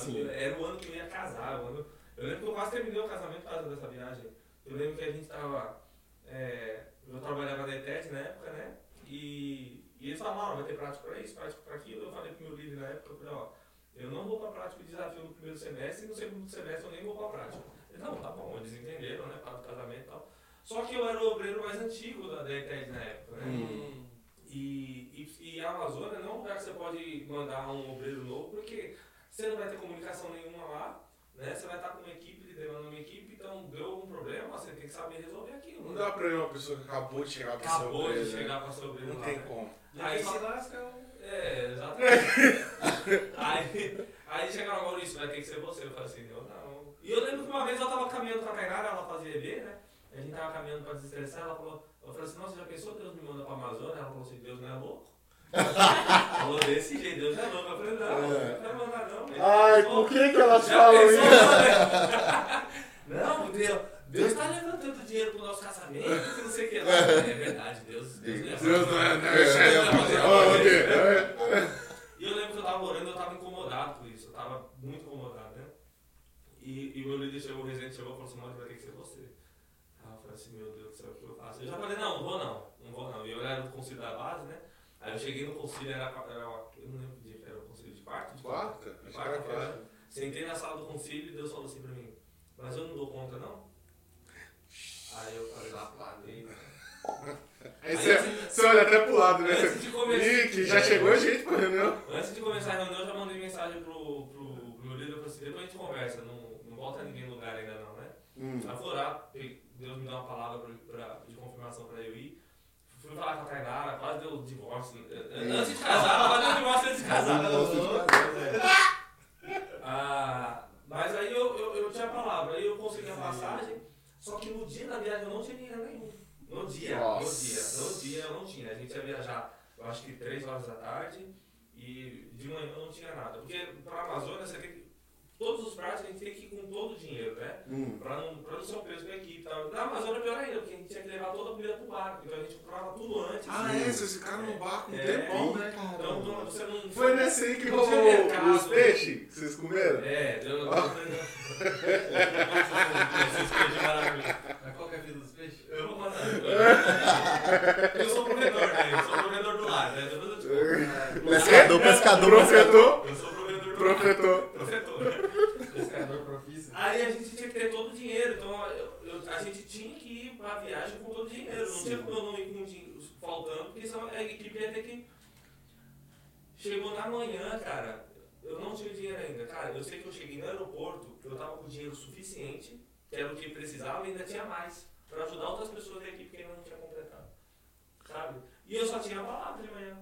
D: Sim.
B: Era o ano que eu ia casar. o ano- eu lembro que eu quase terminei o casamento por causa dessa viagem. Eu lembro que a gente tava. é, eu trabalhava na ETED na época, né? E, e eles falaram, vai ter prático pra isso, prático pra aquilo. Eu falei pro meu líder na época, eu falei, ó, eu não vou pra prática de desafio no primeiro semestre e no segundo semestre eu nem vou pra prática. Ele, não, tá bom, eles entenderam, né? Para o casamento e tal. Só que eu era o obreiro mais antigo da, da ETED na época, né?
A: Hum.
B: E, e, e a Amazônia não é um lugar que você pode mandar um obreiro novo, porque você não vai ter comunicação nenhuma lá, né? Você vai estar com uma equipe, liderando uma equipe, então deu algum problema, você tem que saber resolver aquilo.
A: Não
B: né?
A: dá pra uma pessoa que acabou de chegar pra ser
B: Acabou de
A: obreiro, né?
B: chegar para ser obreiro
A: Não
B: lá,
A: tem
B: né?
A: como.
C: E
B: Aí
C: se lasca é
B: É, exatamente. aí, aí chegaram, Maurício, vai ter que ser você. Eu falei assim, eu não. E eu lembro que uma vez eu tava caminhando com a Tainara, ela fazia EB, né? A gente tava caminhando pra desestressar, ela falou, eu falei assim, nossa, já pensou Deus me manda pra Amazônia? Ela falou assim, Deus não é louco? falou desse jeito, Deus não é louco. Eu falei, não, não vai mandar não.
A: Ai, por que que elas falam
B: pensou,
A: isso?
B: né? Não, Deus, Deus tá levantando dinheiro pro nosso casamento, que não sei o que lá. É verdade, Deus, Deus não é
A: Deus não é, não é,
D: É,
A: é,
D: é?
B: E eu lembro que eu tava orando e eu tava incomodado com isso. Eu tava muito incomodado, né? E, e o meu líder chegou, o residente chegou e falou assim, mano, vai ter que ser você. Aí eu falei assim, meu Deus do céu, o que eu faço? Eu já falei, não, não vou não, não vou não. E eu era do concílio da base, né? Aí eu cheguei no concílio, era, era eu não lembro que dia era o concílio de quarto? De
A: Quarta? Era
B: Quarta-feira.
A: quarta.
B: Sentei na sala do concílio e Deus falou assim pra mim, mas eu não dou conta não? Aí eu falei, lá, parei.
A: Aí você, você olha até pro lado, né?
B: Antes de começar.
A: Ih, que já chegou gente pra reunião.
B: Antes de começar a reunião, eu já mandei mensagem pro, pro, pro meu líder, eu falei assim, depois a gente conversa, não, não volta ninguém no lugar ainda não, né?
D: Hum.
B: Aí eu fui orar, pe- Deus me deu uma palavra pra, pra- de confirmação pra eu ir. Fui falar com a Tainara, quase deu divórcio. Antes de casar, quase deu divórcio antes de casar.
D: Eu gosto de fazer.
B: Ah, mas aí eu, eu, eu tinha a palavra, aí eu consegui a passagem, só que no dia da viagem eu não tinha dinheiro nenhum. No dia,
A: Nossa.
B: no dia, no dia eu não tinha. A gente ia viajar, eu acho que 3 horas da tarde, e de manhã eu não tinha nada. Porque pra Amazônia você tem que. Todos os pratos a gente tem que ir com todo o dinheiro, né?
D: Hum.
B: Pra não, pra não ser um peso pra equipe e tal. Na Amazônia é pior ainda, porque a gente tinha que levar toda a comida pro barco. Então a gente comprava tudo antes.
A: Ah, é? Vocês ficaram no barco um
B: É.
A: tempão, né?
B: Então não- você não.
A: Foi nesse aí que
B: não
A: rolou os peixes que vocês comeram?
B: É, deu. Esses peixes maravilhosos.
C: Mas qual que é a vida dos peixes?
B: Eu vou mandar. Eu sou provedor, né? Eu sou provedor do lar, né? Depois eu te conto.
D: Pescador, pescador, pescador.
A: Profetor,
B: Eu sou provedor do
A: profetor.
B: Profetor. Aí a gente tinha que ter todo o dinheiro, então eu- eu- a gente tinha que ir pra viagem com todo o dinheiro. Não tinha como eu não ir com o dinheiro faltando, porque senão a equipe ia ter que. Chegou na manhã, cara, eu não tinha dinheiro ainda. Cara, eu sei que eu cheguei no aeroporto, eu tava com dinheiro suficiente, que era o que precisava, e ainda tinha mais, pra ajudar outras pessoas da equipe que ainda não tinha completado. Sabe? E eu só tinha a palavra de manhã.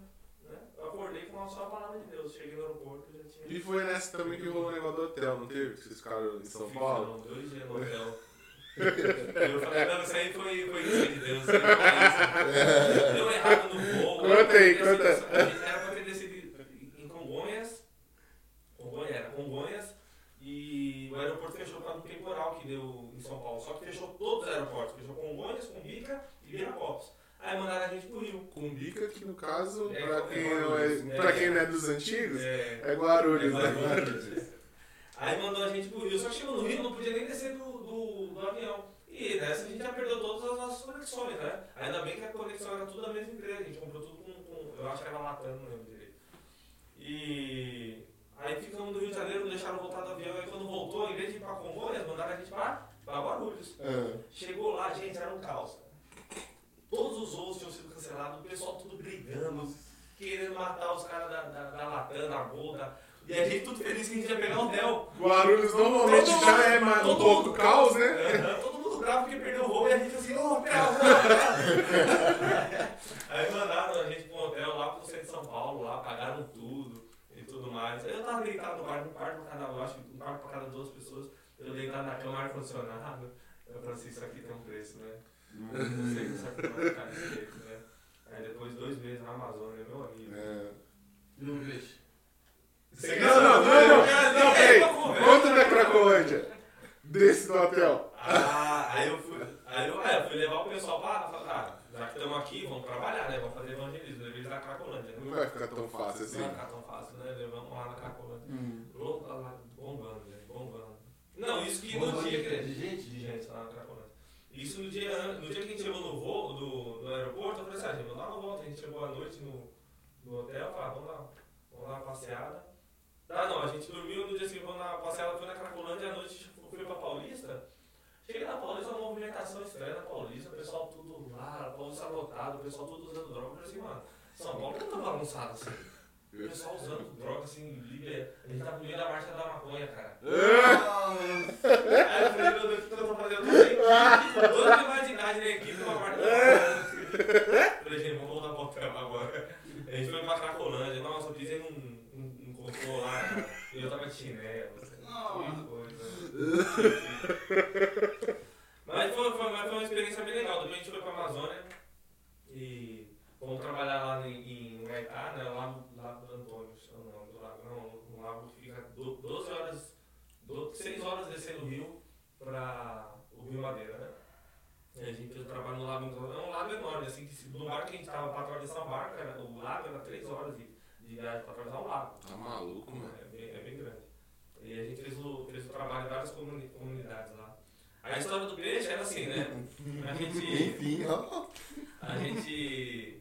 B: Eu acordei com só a palavra de Deus. Cheguei no aeroporto e já tinha.
A: E foi nessa também que rolou o negócio do hotel, não teve? Que vocês ficaram em São Paulo?
B: Não, dois dias no hotel. Eu falei, não, isso aí foi, foi isso de Deus. isso. Deu errado no voo.
A: Conta aí,
B: Era pra ter
A: conta.
B: descido- a gente Era pra ter descido em Congonhas. Congonhas, era Congonhas. E o aeroporto fechou por causa do temporal que deu em São Paulo. Só que fechou todos os aeroportos. Fechou Congonhas, Cumbica e Viracopos. Aí mandaram a gente pro Rio.
A: Cumbica, que no caso,
B: É,
A: pra
B: é
A: quem, não
B: Guarulhos.
A: é, pra quem não é dos antigos,
B: É,
A: é Guarulhos,
B: É
A: né?
B: Guarulhos. Aí mandou a gente pro Rio, só que chegou no Rio não podia nem descer do, do, do avião. E nessa a gente já perdeu todas as nossas conexões, né? Ainda bem que a conexão era tudo da mesma empresa, a gente comprou tudo com, com eu acho que era Latam, não lembro direito. E aí ficamos no Rio de Janeiro, não deixaram voltar do avião, aí quando voltou, em vez de ir pra Congonhas, mandaram a gente pra, pra Guarulhos.
D: Ah,
B: Chegou lá, gente, era um caos. Os voos tinham sido cancelados, o pessoal tudo brigando, querendo matar os caras da, da, da Latam, da Gol, da... E a gente tudo feliz que a gente ia pegar o hotel.
A: Guarulhos normalmente já é mais, um pouco caos, né?
B: Todo mundo bravo porque perdeu o voo e a gente assim, ô, ô, hotel. Aí mandaram a gente um hotel lá pro centro de São Paulo, lá, pagaram tudo e tudo mais. Aí eu tava deitado no quarto, um quarto pra cada, eu acho que um quarto pra cada duas pessoas. Eu deitado na cama, ar-condicionado. Eu falei assim, isso aqui tem um preço, né? Não sei aqui vai ficar desse jeito, né? Aí depois de dois meses na Amazônia, meu amigo.
D: é.
C: E peixe?
B: Você
A: Não, não, não, não, não, peraí.
B: uma conversa.
A: Conta da Cracolândia. Desse do hotel.
B: Ah, aí eu fui, aí eu, é, fui levar o pessoal pra ah, já que estamos aqui, vamos trabalhar, né? Vamos fazer evangelismo, levei eles na Cracolândia.
A: Não vai ficar tão fácil
B: Não
A: assim.
B: vai ficar tão fácil, né? Levamos lá na Cracolândia.
D: Hum.
B: Lá, bombando, bombando. Não, isso que no
C: Bombando
B: dia que.
C: de gente?
B: De gente lá na Cracolândia. Isso no dia, no dia que a gente chegou no voo, do, do aeroporto, eu falei assim, ah, gente, vamos dar uma volta. A gente chegou à noite no, no hotel, falei, ah, vamos lá, vamos dar uma passeada. Ah, não, a gente dormiu no dia seguinte, vamos uma passeada, foi na Cracolândia, à noite fui pra Paulista. Cheguei na Paulista, uma movimentação estranha na Paulista, o pessoal tudo lá, a Paulista lotado, o pessoal tudo usando droga. Eu falei assim, mano, São Paulo não tá bagunçado assim. O pessoal usando droga assim, liga. A gente tá no meio da marcha da maconha, cara. Aí eu falei, meu Deus, o que eu tô fazendo? Eu tô sem animais de idade na equipe, uma marcha da maconha. Falei, gente, vamos voltar pro hotel agora. A gente foi pra Cracolândia, nossa, eu pisei num, num, num cocô lá, cara. E eu tava de chinelo.
C: Nossa.
B: coisa. Mas foi, foi, mas foi uma experiência bem legal. Depois a gente foi pra Amazônia e fomos trabalhar lá em, em Humaitá, né? Lá no Lago do Antônio, não do lago, não, no lago que fica do- 12 horas, do, 6 horas descendo o rio pra o Rio Madeira, né? E a gente fez o trabalho no lago, é um lago enorme, assim, que no barco que a gente tava pra atravessar o barco, era, o lago era 3 horas de, de viagem pra atravessar o lago.
A: Tá maluco, mano.
B: É bem, é bem grande. E a gente fez o, fez o trabalho em várias comuni- comunidades lá. A história do peixe era assim, né? A gente,
D: Enfim, ó.
B: a gente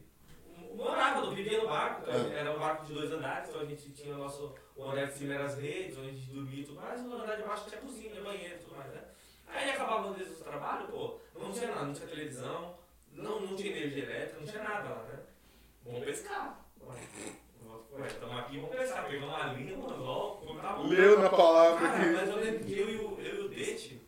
B: morava, não vivia no barco, então gente- era um barco de dois andares, então a gente tinha o nosso, o andar de cima era as redes, onde a gente dormia e tudo mais, e no andar de baixo tinha cozinha, banheiro e tudo mais, né? Aí acabava às vezes o trabalho, pô, não tinha nada, não tinha televisão, não, não tinha energia elétrica, não tinha nada lá, né? Vamos pescar. Estamos aqui, vamos pescar, pegamos uma linha, um anzol, colocava um
A: Leu na palavra
B: Cara,
A: que.
B: mas eu lembro que eu e o, eu e o Dete,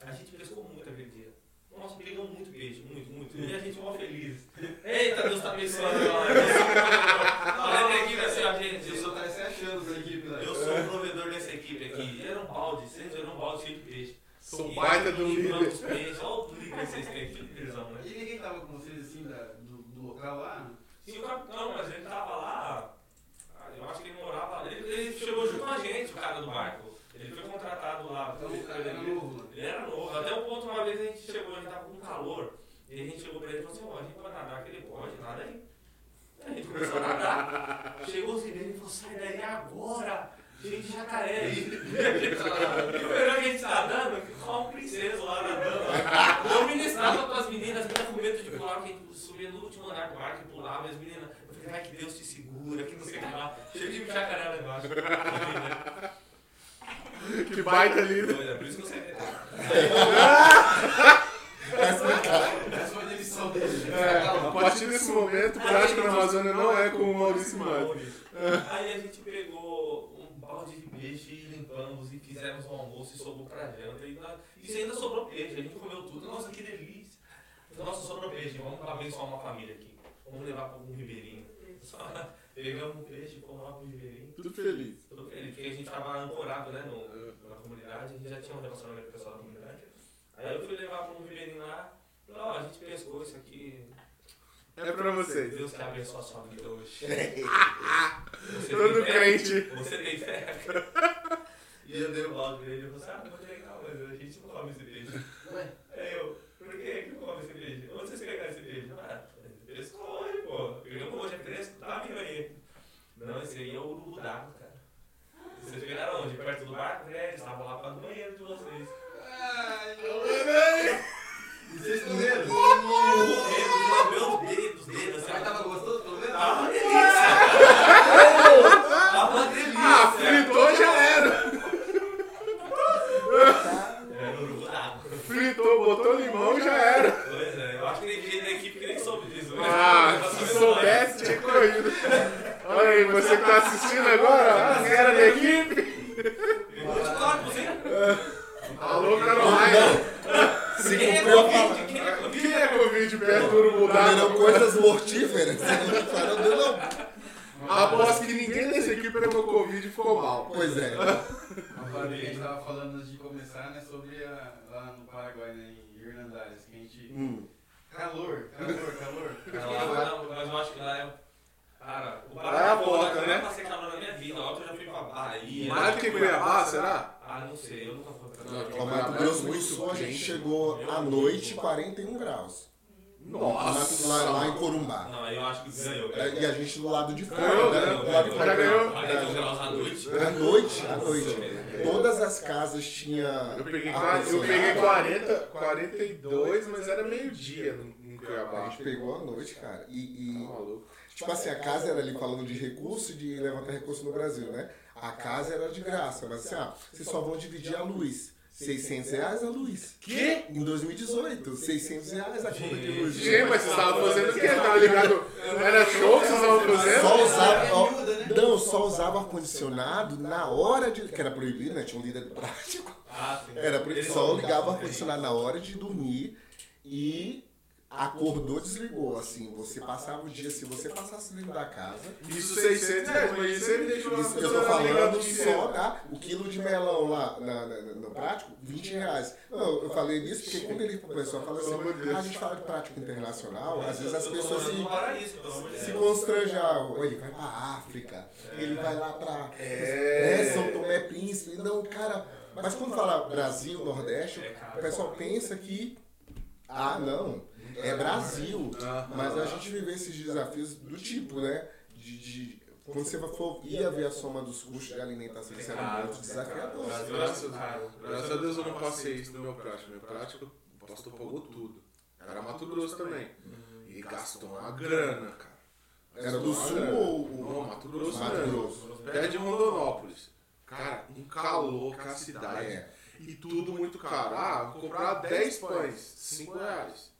B: a gente pescou muito aquele dia. Nossa, pegamos muito peixe, muito, muito. E a gente mó feliz. Eita, Deus tá abençoando nós. Eu sou o provedor. Olha a equipe assim, ó, gente. Eu
C: Você
B: sou,
C: tá se achando essa equipe, né?
B: eu sou o provedor dessa equipe aqui. Era um balde, vocês eram um balde cheio de peixe.
A: Sou
B: E-
A: baita do
B: e
A: líder.
B: Olha o líder que vocês têm, que líderzão, né?
C: E ninguém tava com vocês assim da, do, do local lá?
B: Sim, o capitão, mas ele tava lá. ah, Eu acho que ele morava. Ele, ele chegou junto com a gente, o cara do barco. Ele foi contratado perder
C: Era
B: ele.
C: novo, mano.
B: Ele era novo. Até o ponto, uma vez a gente chegou, a gente tava com calor. E a gente chegou pra ele e falou assim: ó, a gente pode nadar, que ele pode, nada aí. Aí a gente começou a nadar. Chegou o Zidane e falou: sai daí agora! De jacaré aí. E o melhor que a gente tá que com uma princesa lá nadando. Eu ministrava com as meninas, as meninas com medo de pular, porque a gente subia no último andar do barco e pulava, e as meninas. Eu falei, ai que Deus te segura, que não sei o que lá. Cheio de jacaré lá embaixo.
A: Que baita lindo.
B: É por isso que eu sei.
C: Essa foi a lição dele.
A: É, a partir desse momento, prática na Amazônia não é como o Maurício manda.
B: Aí a gente pegou um balde de peixe e limpamos e fizemos um almoço e sobrou pra janta. E na- isso ainda sobrou peixe, a gente comeu tudo. Nossa, que delícia. Nossa, sobrou peixe, vamos abençoar uma família aqui. Vamos levar para um ribeirinho. Pegamos um peixe, fomos lá pro ribeirinho.
A: Tudo feliz.
B: Tudo feliz, porque a gente tava ancorado né, no, na comunidade, a gente já tinha um relacionamento com o pessoal da comunidade. Aí eu fui levar para um ribeirinho lá. Falei, ó, a gente pescou isso aqui.
A: É pra vocês.
B: Deus que abençoe a sua vida hoje.
A: Todo crente.
B: Você tem fé? E eu dei o balde pra ele e falei assim, ah, muito legal, mas a gente não come esse peixe.
C: Ué,
B: Aí eu, por que que não come esse peixe? Onde vocês pegaram esse peixe? Ah, pescou hoje, pô. Pegamos hoje, é fresco, tá, amigo aí. Não, esse aí é o urubu d'água, cara. Vocês pegaram onde? Perto do barco? É, eles estavam lá para do banheiro de vocês.
C: Ai, eu- E vocês comeram?
B: O dedo, lambeu os dedos, os dedos.
C: Mas tava gostoso, pelo menos?
B: Tava uma delícia. Tava uma delícia.
A: Ah, fritou já era.
B: Era urubu d'água.
A: Fritou, botou limão já era.
B: Pois é, eu acho que tem gente da equipe que nem soube disso. né?
A: Ah,
B: Tá
A: se
B: sabendo
A: soubesse, tinha corrido. Olha aí, você que tá assistindo agora, a galera da equipe.
B: mais. Eu vou te falar pra você.
A: Alô, Carolina.
D: Se
B: Quem é
D: cumpriu a
B: Covid?
D: palavra.
B: Quem é Covid?
A: Quem é Covid perto do urubu
D: Comeram
A: d'água?
D: coisas mortíferas. Não falaram do não.
A: Aposto que ninguém dessa equipe pegou Covid e ficou mal.
D: Pois é.
C: Uma parada que a gente tava falando antes de começar, né, sobre a, lá no Paraguai, né, em Hernandares, que a gente...
D: Hum.
C: Calor, calor, calor.
B: Cara, lá, não, mas eu acho que lá é. Cara, o
A: Lá
B: Pará
A: é a
B: pô,
A: porta,
B: eu
A: né?
B: nunca passei calor na minha vida. Óbvio, eu já fui pra Bahia.
A: Mais do que Cuiabá, será?
B: Ah, não sei, eu nunca fui pra
A: Não,
B: Cuiabá.
D: Ao Mato Grosso do Sul a gente chegou à noite 41 graus.
A: Nossa.
D: Lá, lá em Corumbá.
B: Não, aí eu acho que ganhou.
D: É, E a gente do lado de fora,
A: Ganhou,
D: né?
A: ganhou,
D: Do lado de
A: já
D: fora.
A: ganhou.
B: 41 graus à noite.
D: À noite, à noite. Todas as casas tinham.
A: Eu peguei, qua- eu peguei
D: condicionado.
A: 40, 42, mas era meio-dia no-
D: A
A: Cuiabá.
D: gente pegou à noite, cara. E,
A: Tá
D: e,
A: maluco.
D: tipo assim, a casa era ali falando de recurso, de levantar recurso no Brasil, né? A casa era de graça, mas assim, ah, vocês só vão dividir a luz. 600 reais a luz.
A: Que?
D: Em 2018, 600 reais a conta de luz.
A: Gente, mas vocês estavam fazendo o quê? Tava ligado? Era show que vocês estavam fazendo?
D: Só usava. ó,
C: né?
D: não, só usava ar-condicionado na hora de. Que era proibido, né? Tinha um líder prático.
B: Ah, sim.
D: Era proibido. Só ligava o ar-condicionado na hora de dormir e acordou, desligou. Assim, você passava o dia, se você passasse dentro da casa.
A: Isso 600 reais, mas isso ele deixou
D: Isso, eu tô falando só, tá? O quilo de melão lá na, na- no prático, 20 reais. Não, eu falei isso porque quando ele começou a falar
A: Pelo amor de
D: assim, a gente fala de prático internacional, às vezes as pessoas se se constranjavam. Ele vai pra África, ele vai lá pra
A: É.
D: né, São Tomé Príncipe. Não, cara. Mas quando fala Brasil, Nordeste,
B: É,
D: o pessoal pensa que. Ah, não. É Brasil. Mas a gente vive esses desafios do tipo, né? De. de- quando você for ia ver a soma dos custos de alimentação, isso era muito desafiador.
B: Brasil é
A: Graças, graças a Deus eu não passei isso no meu prático. Meu prático, o pastor pagou tudo. Era Mato Grosso também. E gastou uma grana, cara.
D: Era do sul ou.
A: Não, Mato Grosso
D: Mato. Grosso.
A: Até de Rondonópolis. Cara, um calor com a cidade.
D: É.
A: E tudo muito caro. Ah, vou comprar 10 pães, 5 reais.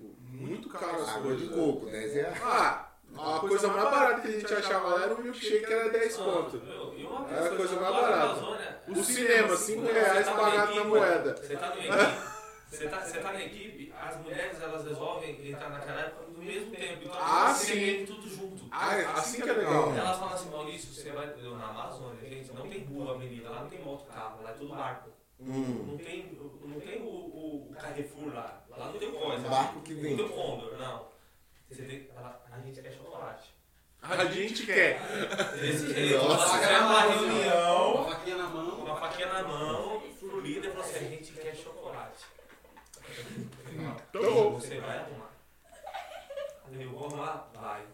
A: Tipo, Muito caro as
D: Água de coco, 10 reais.
A: Ah, a coisa mais barata que a gente achava lá era o milkshake, que era 10 conto.
B: E uma
A: Era a coisa mais barata.
B: Amazônia,
A: O cinema, 5 reais
B: Você tá
A: pagado na moeda.
B: Você tá na equipe, você tá, você tá na equipe, as mulheres elas resolvem entrar naquela época no mesmo tempo. Então
A: Ah,
B: elas
A: sim.
B: tudo junto.
A: Ah, é assim que é legal.
B: Elas falam assim, Maurício, você vai na Amazônia, gente, não tem rua, avenida, lá não tem moto, carro, lá é tudo barco.
D: Hum.
B: Não tem, não tem o, o Carrefour lá. Lá não tem coisa.
D: Barco que vem.
B: Não tem o Condor, não. Você tem, ela, a gente quer chocolate.
A: A, a gente, gente quer. quer.
B: Desse jeito.
D: Nossa,
B: uma reunião.
C: Uma faquinha na mão.
B: Uma faquinha na mão. Pro
A: líder e falou
B: assim, a gente quer chocolate. Então, você vai arrumar. Eu vou arrumar, vai.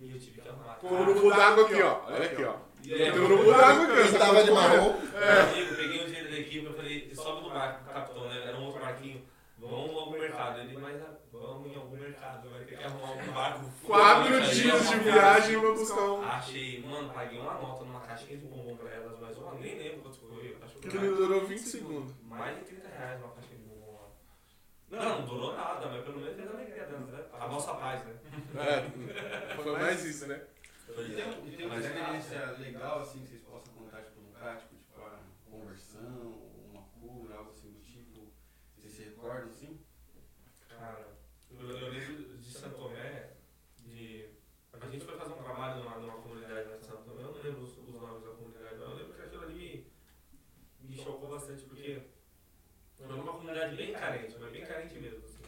B: E eu tive que arrumar. Por um
A: d'água aqui, ó. Olha aqui, ó.
B: E aí,
A: Tem urubu d'água aqui, ó.
D: Ele tava de marrom.
B: Meu amigo, peguei o dinheiro da equipe, eu falei, sobe no barco, o capitão, né? Era um outro barquinho. Vamos em algum mercado. Ele, mas ah, vamos em algum mercado, vai ter que arrumar um barco.
A: Quatro dias de viagem pra buscar um.
B: Achei, mano, paguei uma nota numa caixinha de bombom pra elas, mas eu nem lembro quanto foi. Acho que
A: não durou 20 segundos.
B: mais de 30 reais uma caixinha de bombom lá. Não, não durou nada, mas pelo menos fez a alegria delas, né? A nossa paz, né?
A: É, foi mais isso, né?
C: E tem, e tem uma
B: é
C: experiência legal, assim, que vocês possam contar, tipo, no prático, tipo, a conversão, uma cura, algo assim do tipo. Vocês se recordam, assim?
B: Cara, eu, eu lembro de Santo Tomé, de. A gente foi fazer um trabalho numa, numa comunidade lá de Santo Tomé, eu não lembro os, os nomes da comunidade, mas eu lembro que aquilo ali me, me chocou bastante, porque era uma comunidade bem carente, mas bem carente mesmo. Assim.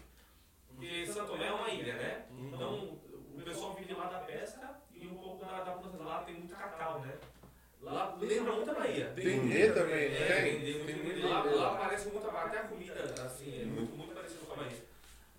B: Porque Santo Tomé é uma ilha, né? Então o pessoal vive lá da pesca e um pouco da, da produção. Lá tem muito cacau, né? Lá lembra muito a Bahia.
A: Dendê também,
B: É,
A: né?
B: Dendê, muito, muito. Lá, lá parece muito a até a comida, assim, é muito, muito parecido com a Bahia.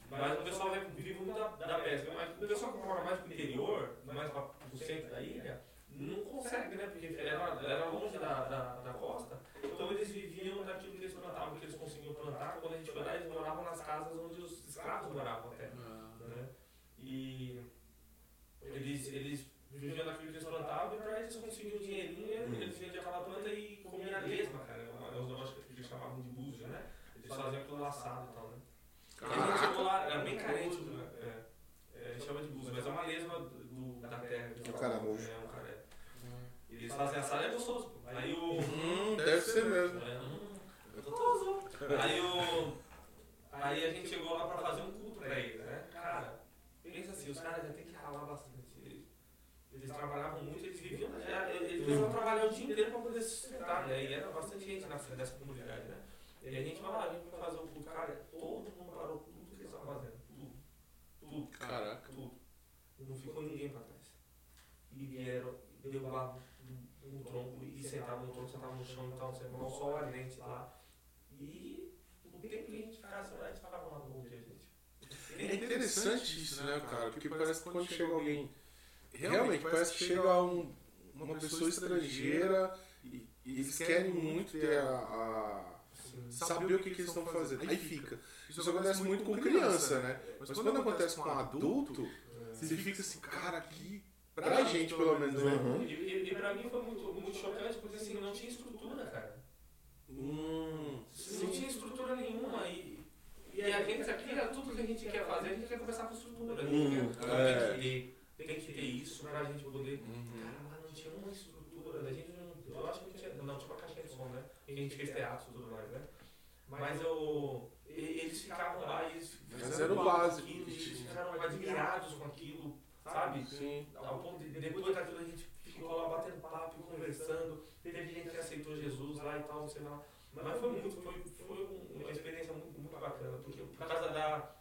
B: Mas o pessoal vai- vive muito da, da pesca. Mas o pessoal que mora mais pro interior, mais para o centro da ilha, não consegue, né? Porque era, era longe da, da, da costa. Então eles viviam daquilo que eles plantavam, que eles conseguiam plantar. Quando a gente foi lá, eles moravam nas casas onde os escravos moravam até. Né? E eles, eles viviam daquilo que eles plantavam e para eles conseguiam um dinheirinho, eles vendiam aquela planta e comiam a lesma, cara. É um negócio que eles chamavam de búzia, né? Eles faziam aquilo laçado e tal, né? E a gente chegou lá, era bem carente, né? É, é, a gente chama de búzia, mas é uma lesma do, da terra. que eles
D: Um
B: falam.
D: caramujo.
B: É, um cara. E eles fazem assado, é gostoso. pô. Aí o.
A: Hum, deve ser mesmo.
B: É, hum, é gostoso. Aí o. Aí a gente chegou lá pra fazer um culto pra eles, né? Cara, pensa assim, os caras já tem que ralar bastante. Eles, eles trabalhavam muito, eles viviam, já, eles precisavam trabalhar o dia inteiro pra poder se sustentar, né? E era bastante gente nessa, dessa comunidade, né? E a gente vai lá, a gente vai fazer o culto, cara, todo mundo parou tudo que eles estavam fazendo. Tudo. Tudo.
A: Caraca.
B: Tudo. Não ficou ninguém pra trás. E vieram, derrubavam um, tronco e sentavam no tronco, sentavam no chão, então você o sol ardente lá. E o tempo que a gente ficasse lá, eles ficavam lá no dia, gente.
A: É interessante isso, né, cara? Porque parece que quando chega alguém. Realmente, parece que chega um, uma pessoa estrangeira e, e eles querem muito ter a. a- saber o que, que eles estão fazendo. Aí fica. Isso acontece muito com criança, né? Mas quando acontece com adulto, você fica assim, cara, aqui. Pra gente, pelo menos, né?
D: Uhum.
B: E, e, e pra mim foi muito, muito chocante, porque assim, não tinha estrutura, cara.
A: Hum.
B: Não tinha estrutura nenhuma. E, e a gente aqui, é tudo que a gente quer fazer, a gente quer começar com estrutura. A gente
D: Hum,
B: quer,
A: é.
B: tem, que ter, tem que ter isso pra gente poder.
A: Uhum.
B: Cara, mas não tinha uma estrutura. A gente não, eu acho que não tinha. Não, tinha uma caixinha de som, né? E a gente fez teatro e tudo mais, né? Mas eu. Eles ficavam lá e eles fizeram aquilo,
A: básico.
B: Eles ficaram admirados com aquilo, sabe?
A: Sim.
B: Ao ponto de depois daquilo a gente ficou lá batendo papo, conversando. Teve gente que aceitou Jesus lá e tal, sei lá. Mas foi muito, foi, foi um- uma experiência muito, muito bacana, porque por causa da,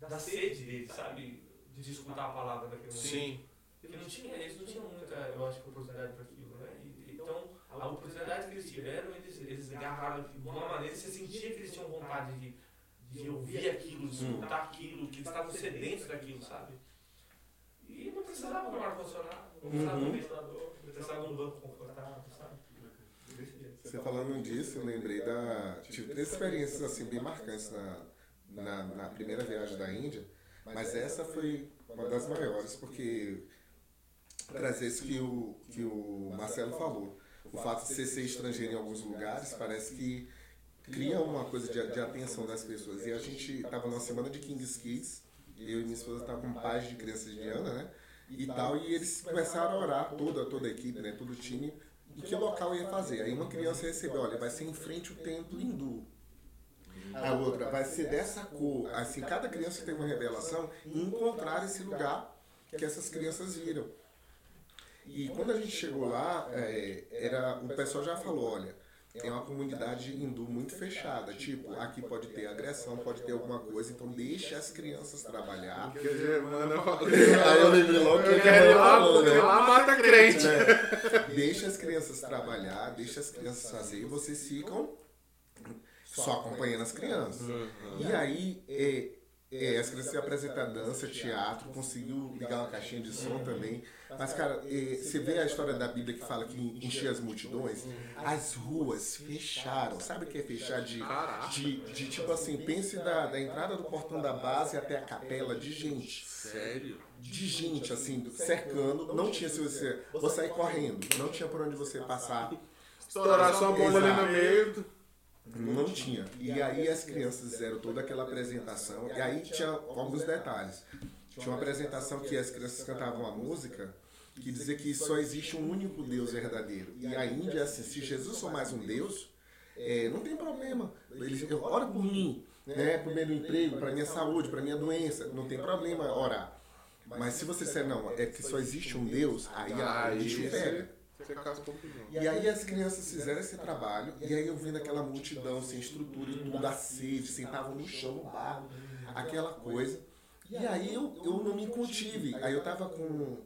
B: da sede deles, sabe? De escutar a palavra daquele momento.
A: Sim.
B: Porque não tinha, eles não tinham muita, eu acho, oportunidade para aquilo, né? E, então, a oportunidade que eles tiveram, eles, eles agarraram de uma maneira, você sentia que eles tinham vontade de, de ouvir aquilo, de escutar aquilo, que eles estavam sedentos daquilo, sabe? E não precisava de um ar-condicionado, não precisava de um
D: Uhum.
B: ventilador, não precisava de um banco confortável, sabe?
D: Você falando disso, eu lembrei da. Tive três experiências assim bem marcantes na, na, na primeira viagem da Índia, mas essa foi uma das maiores, porque trazer isso que o, que o Marcelo falou. O fato de você ser estrangeiro em alguns lugares parece que cria uma coisa de, de atenção das pessoas. E a gente estava numa semana de King's Kids, eu e minha esposa estavam com pais de crianças de Ana, né? E tal, e eles começaram a orar, toda, toda a equipe, né? Todo o time, em que local ia fazer. Aí uma criança recebeu, olha, vai ser em frente ao templo hindu. A outra vai ser dessa cor. Assim, cada criança tem uma revelação em encontrar esse lugar que essas crianças viram. E quando a gente chegou lá, é, era, o pessoal já falou, olha, é uma comunidade hindu muito fechada. Tipo, aqui pode ter agressão, pode ter alguma coisa, então deixa as crianças trabalhar.
A: Porque a Germana falou.
D: Aí eu lembrei logo que
A: Eu
D: a Germana falou, né?
A: lá mata crente.
D: Deixa as crianças trabalhar, deixa as crianças fazer e vocês ficam só acompanhando as crianças. E aí, é, É, as crianças iam apresentar dança, teatro, conseguiu ligar uma caixinha de som também. Mas, cara, é, você vê a história da Bíblia que fala que enchia as multidões? As ruas fecharam. Sabe o que é fechar de, de, de tipo assim, pense da, da entrada do portão da base até a capela de gente.
A: Sério?
D: De gente, assim, cercando. Não tinha se você. Vou sair correndo. Não tinha por onde você passar.
A: Estourar sua bomba ali no meio.
D: Não tinha. E aí as crianças fizeram toda aquela apresentação. E aí tinha alguns detalhes. Tinha uma apresentação que as crianças cantavam a música que dizia que só existe um único Deus verdadeiro. E a Índia assim, se Jesus for mais um Deus, é, não tem problema. Ele ora por mim, né, para o meu emprego, para minha saúde, para minha doença. Não tem problema orar. Mas se você disser, não, é que só existe um Deus, aí a bicho pega.
A: Você causa confusão.
D: E aí as crianças fizeram esse trabalho, e aí eu vendo aquela multidão sem estrutura e tudo, a sede, sentavam no chão, no barro, aquela coisa. E aí eu, eu não me contive. Aí eu tava com,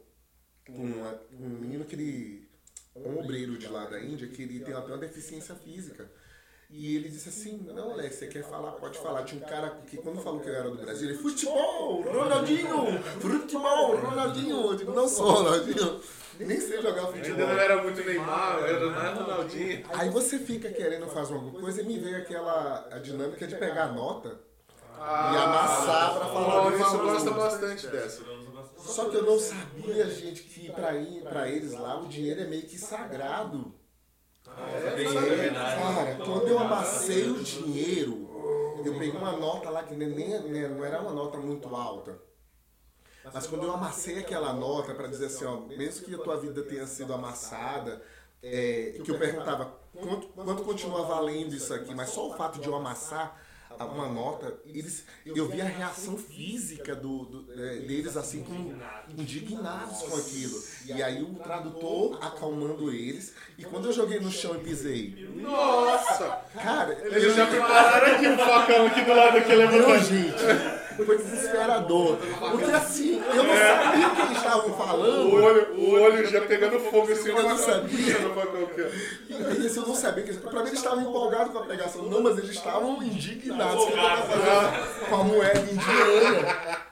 D: com uma- um menino que ele, um obreiro de lá da Índia, que ele tem até uma deficiência física. E ele disse assim, não Alex, você quer falar? Pode falar. Tinha um cara que quando falou que eu era do Brasil, ele, futebol, Ronaldinho, futebol, Ronaldinho. Eu digo, não sou Ronaldinho, nem sei jogar
A: Ainda
D: futebol.
A: não era muito Neymar, era mais Ronaldinho.
D: Aí você fica querendo fazer alguma coisa e me veio aquela a dinâmica de pegar a nota
A: Ah,
D: e amassar pra falar de
A: Maurício
D: famoso.
A: gosta bastante dessa.
D: Só que eu não sabia, gente, que pra, ir, pra eles lá o dinheiro é meio que sagrado. Cara, quando eu amassei o dinheiro, eu peguei uma nota lá que nem, nem- não era uma nota muito alta. Mas quando eu amassei aquela nota para dizer assim, ó, mesmo que a tua vida tenha sido amassada, é, que eu perguntava quanto, quanto continua valendo isso aqui, mas só o fato de eu amassar uma nota, eles, eu vi a reação física do, do- é, deles assim como indignados com aquilo. E aí o tradutor acalmando eles, e quando eu joguei no chão e pisei,
A: Nossa!
D: cara,
A: Eles já prepararam aqui o facão aqui do lado daquele
D: Não, gente, foi desesperador. Porque assim, eu não sabia o que eles estavam
A: O
D: falando.
A: olho, o olho já pegando fogo assim,
D: Eu não sabia.
A: o.
D: E assim, eu não sabia que. Pra mim, eles estavam empolgados com a pregação. Não, mas eles estavam indignados que eu tava fazendo com a moeda indiana.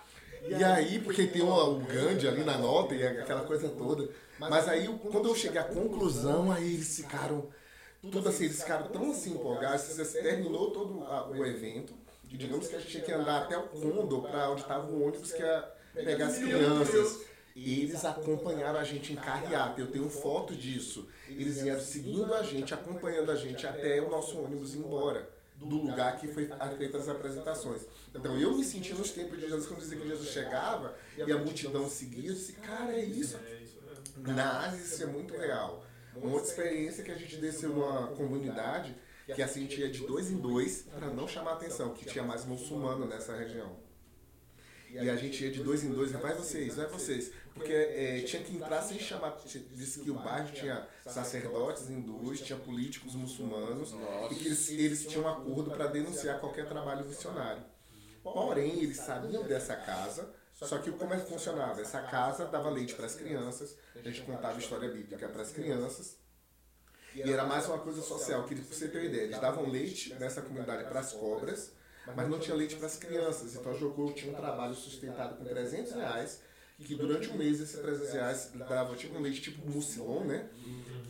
D: E aí, porque tem o, o Gandhi ali na nota e aquela coisa toda. Mas aí, quando eu cheguei à conclusão, aí eles ficaram. Tudo assim, eles ficaram tão assim empolgados. Você terminou todo o evento. Digamos que a gente tinha que andar até o Condor, para onde estava o ônibus que ia pegar as crianças. E eles acompanharam a gente em carreata. Eu tenho foto disso. Eles vieram seguindo a gente, acompanhando a gente até o nosso ônibus ir embora. Do lugar que foi feitas as apresentações. Então eu me senti nos tempos de Jesus, quando dizia que Jesus chegava e a multidão seguia. Eu disse, cara, é isso. Na Ásia isso é muito real. Uma outra experiência que a gente desceu numa comunidade que assim tinha de dois em dois para não chamar atenção, que tinha mais muçulmano nessa região. E a gente ia de dois em dois, vai vocês, vai vocês. Porque é, tinha que entrar sem chamar. Disse que o bairro tinha sacerdotes hindus, tinha políticos muçulmanos, e que eles, eles tinham um acordo para denunciar qualquer trabalho missionário. Porém, eles sabiam dessa casa, só que como é que funcionava? Essa casa dava leite para as crianças, a gente contava história bíblica para as crianças, e era mais uma coisa social, que pra você ter uma ideia, eles davam leite nessa comunidade para as cobras, mas não tinha leite para as crianças. Então a Jocô tinha um trabalho sustentado com 300 reais, que durante um mês esses 300 reais dava tipo um leite tipo mucilon, né?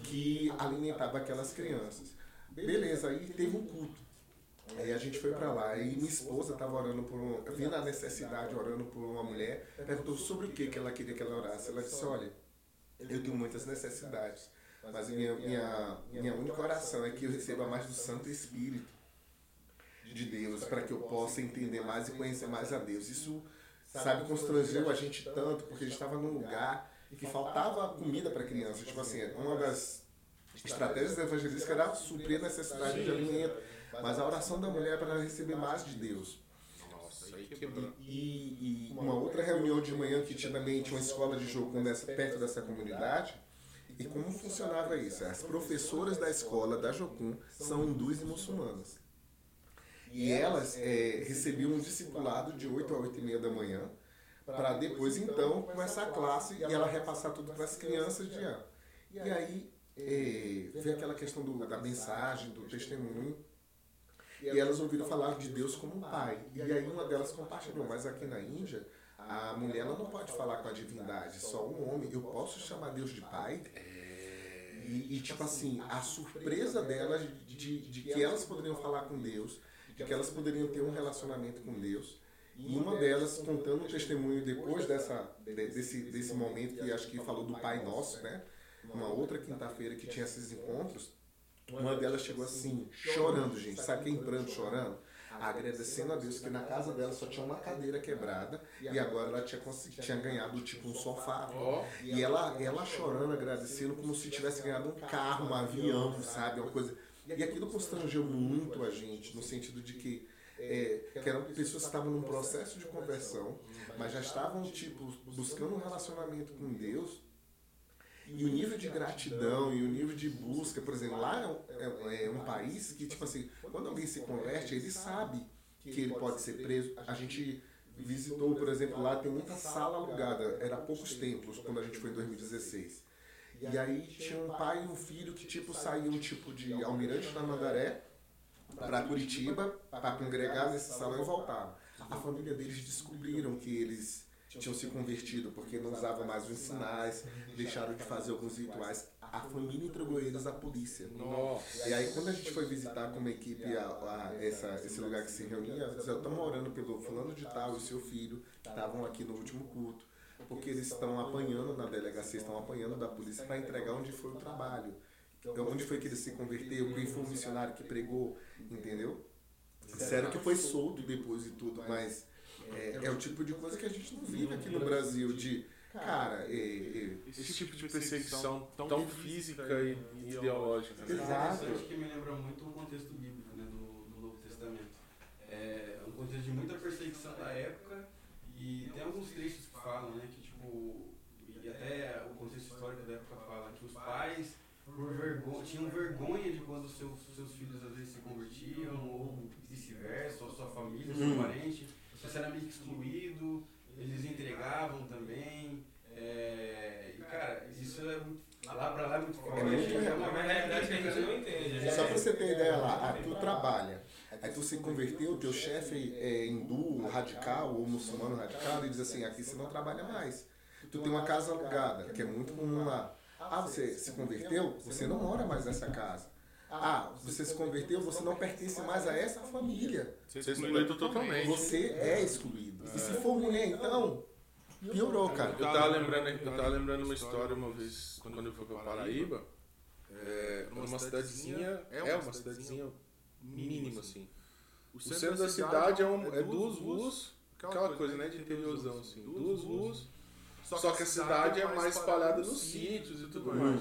D: Que alimentava aquelas crianças. Beleza, aí teve um culto. Aí a gente foi pra lá e minha esposa tava orando por um. Vendo a necessidade, orando por uma mulher, perguntou sobre o que, que ela queria que ela orasse. Ela disse: Olha, eu tenho muitas necessidades, mas minha, minha, minha única oração é que eu receba mais do Santo Espírito de Deus, para que eu possa entender mais e conhecer mais a Deus. Isso, sabe, constrangeu a gente tanto, porque a gente estava num lugar que faltava comida para crianças. Tipo assim, uma das estratégias evangelísticas era suprir a necessidade de alimento. Mas a oração da mulher é para ela receber mais de Deus. E, e uma outra reunião de manhã que tinha também tinha uma escola de jogo nessa, perto dessa comunidade. E como funcionava isso? As professoras da escola da Jocum são hindus e muçulmanas. E elas é, recebiam um discipulado de 8 a 8 e meia da manhã, para depois então começar a classe e ela repassar tudo para as crianças de ano. E aí é, vem aquela questão do, da mensagem, do testemunho. e elas ouviram falar de Deus como pai. E aí uma delas compartilhou, mas aqui na Índia, a mulher ela não pode falar com a divindade, só um homem. Eu posso chamar Deus de pai? E, e, tipo assim, a surpresa delas de, de que elas poderiam falar com Deus, de que elas poderiam ter um relacionamento com Deus. E uma delas contando um testemunho depois dessa, desse, desse momento que acho que falou do Pai Nosso, né? Uma outra quinta-feira que tinha esses encontros, uma delas chegou assim, chorando, gente. Sabe quem entrando chorando? Agradecendo a Deus que na casa dela só tinha uma cadeira quebrada e agora ela tinha, tinha ganhado tipo um sofá. E ela, ela chorando, agradecendo como se tivesse ganhado um carro, um avião, sabe? Uma coisa. E aquilo constrangeu muito a gente, no sentido de que é, que eram pessoas que estavam num processo de conversão, mas já estavam tipo buscando um relacionamento com Deus e o nível de gratidão e o nível de busca, por exemplo, lá é, é, é um país que, tipo assim, quando alguém se converte, ele sabe que ele pode ser preso. A gente visitou, por exemplo, lá tem muita sala alugada, era poucos templos quando a gente foi em 2016. E aí tinha um pai e um filho que, tipo, saíam, tipo, de Almirante da Mandaré para Curitiba para congregar nesse salão e voltavam. A família deles descobriram que eles tinham se convertido porque não usavam mais os sinais, deixaram de fazer alguns rituais. A família entregou eles à polícia.
A: Nossa.
D: E aí quando a gente foi visitar como equipe a, a, essa, esse lugar que se reunia, eles estão orando pelo fulano de tal e seu filho, que estavam aqui no último culto, porque eles estão apanhando na delegacia, estão apanhando da polícia para entregar onde foi o trabalho. Então, onde foi que ele se converteu, quem foi o missionário que pregou, entendeu? Disseram que foi solto depois e tudo, mas é, é, o tipo de coisa que a gente não vive aqui no Brasil, de, cara, é, é,
A: esse tipo de perseguição tão física e ideológica.
C: Né? Exato. que me lembra muito o contexto bíblico né, do, do Novo Testamento. É um contexto de muita perseguição da época e tem alguns trechos que falam, né, que tipo, e até o contexto histórico da época fala que os pais por vergonha, tinham vergonha de quando seus, seus filhos às vezes se convertiam, ou vice-versa, ou sua família, seu hum. parente. Você era meio excluído, eles entregavam também. É, e cara, isso é muito. Lá pra lá é muito forte. É, muito
B: é uma realidade que a gente não entende.
D: Só pra você ter ideia lá, tu trabalha. Aí tu se converteu, teu chefe é hindu, radical, ou muçulmano radical, e diz assim, aqui você não trabalha mais. Tu tem uma casa alugada, que é muito comum lá. Ah, você se converteu? Você não mora mais nessa casa. Ah, você se converteu, você não pertence mais a essa família.
A: Você é excluído totalmente.
D: Você é excluído. E se for mulher, então, piorou, cara.
A: Eu tava lembrando, eu tava lembrando uma história uma vez, quando eu fui pra Paraíba, é, uma cidadezinha, é uma cidadezinha mínima, assim. O centro da cidade é, um, é duas ruas, aquela coisa, né, de interiorzão, assim. Duas ruas só, que a cidade é mais espalhada nos sítios e tudo mais.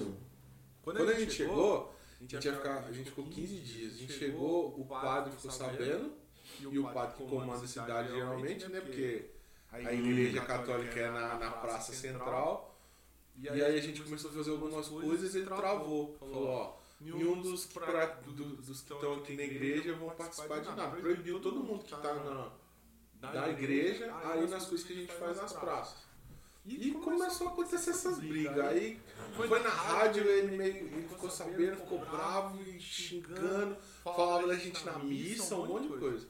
A: Quando, Quando a gente chegou, a gente, ia ficar, a gente ficou 15 dias. A gente chegou, o padre ficou sabendo, e o padre que comanda a cidade geralmente, né? Porque a igreja católica é na, na praça central. E aí a gente começou a fazer algumas coisas e ele travou. Falou, ó, nenhum dos, pra, do, dos que estão aqui na igreja vão participar de nada. Proibiu todo mundo que está na, da igreja aí nas coisas que a gente faz nas praças. E começou a acontecer essas brigas. Aí foi na rádio, ele meio ele ficou sabendo, ficou bravo e xingando, falava da gente na missa, um monte de coisa.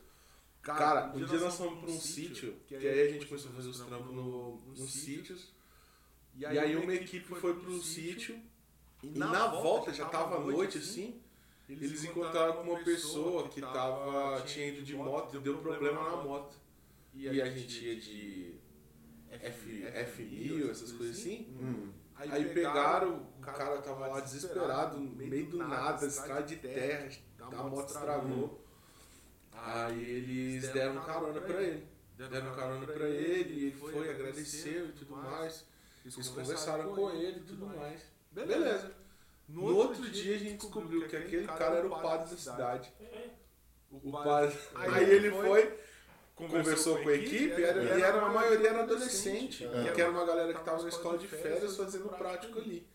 A: Cara, um dia nós fomos para um sítio, que aí a gente começou a fazer os trampos no, nos sítios. E aí uma equipe foi pro sítio e na volta, já tava noite assim, eles encontraram com uma pessoa que tava, tinha ido de moto e deu problema na moto. E a gente ia de F, F1000, essas coisas assim. Hum. Aí, aí pegaram, o cara tava lá desesperado, no meio do nada, estrada de terra, a moto estragou. Aí eles deram carona pra ele. Deram carona pra ele, ele foi, agradeceu e tudo mais. Eles conversaram com ele e tudo mais. Beleza. No outro dia a gente descobriu que aquele cara era o padre da cidade. O padre. Aí ele foi conversou com a equipe era, e era a maioria era adolescente, é. que era uma galera que estava na escola de férias fazendo prático ali.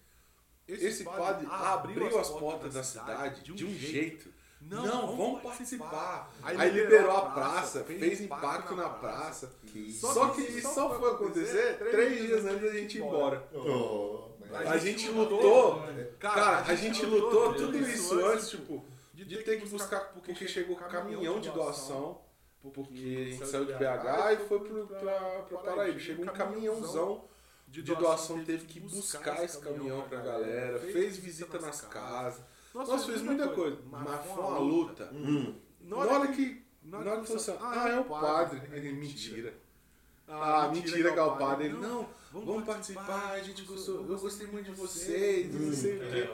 A: Esse padre abriu as portas da cidade de um jeito. Não, não vamos participar. Aí, Aí liberou a praça, fez impacto na praça. Só que isso só foi acontecer três dias antes da gente ir embora. Oh, a gente lutou, cara, a gente lutou tudo isso antes, tipo, de ter que buscar, porque chegou caminhão de doação, porque a gente saiu de BH e foi pro, pra, pra Paraíba. Chegou um caminhãozão de doação, teve que buscar esse caminhão pra galera, fez visita nas casas. Nossa, fez muita coisa, mas foi uma luta.
D: Hum.
A: Na hora que, na hora que falou assim, ah, é o padre. Ele, mentira. Ah, mentira que é o padre. Ele, não, vamos participar, a gente gostou, eu gostei muito de vocês, não sei o quê.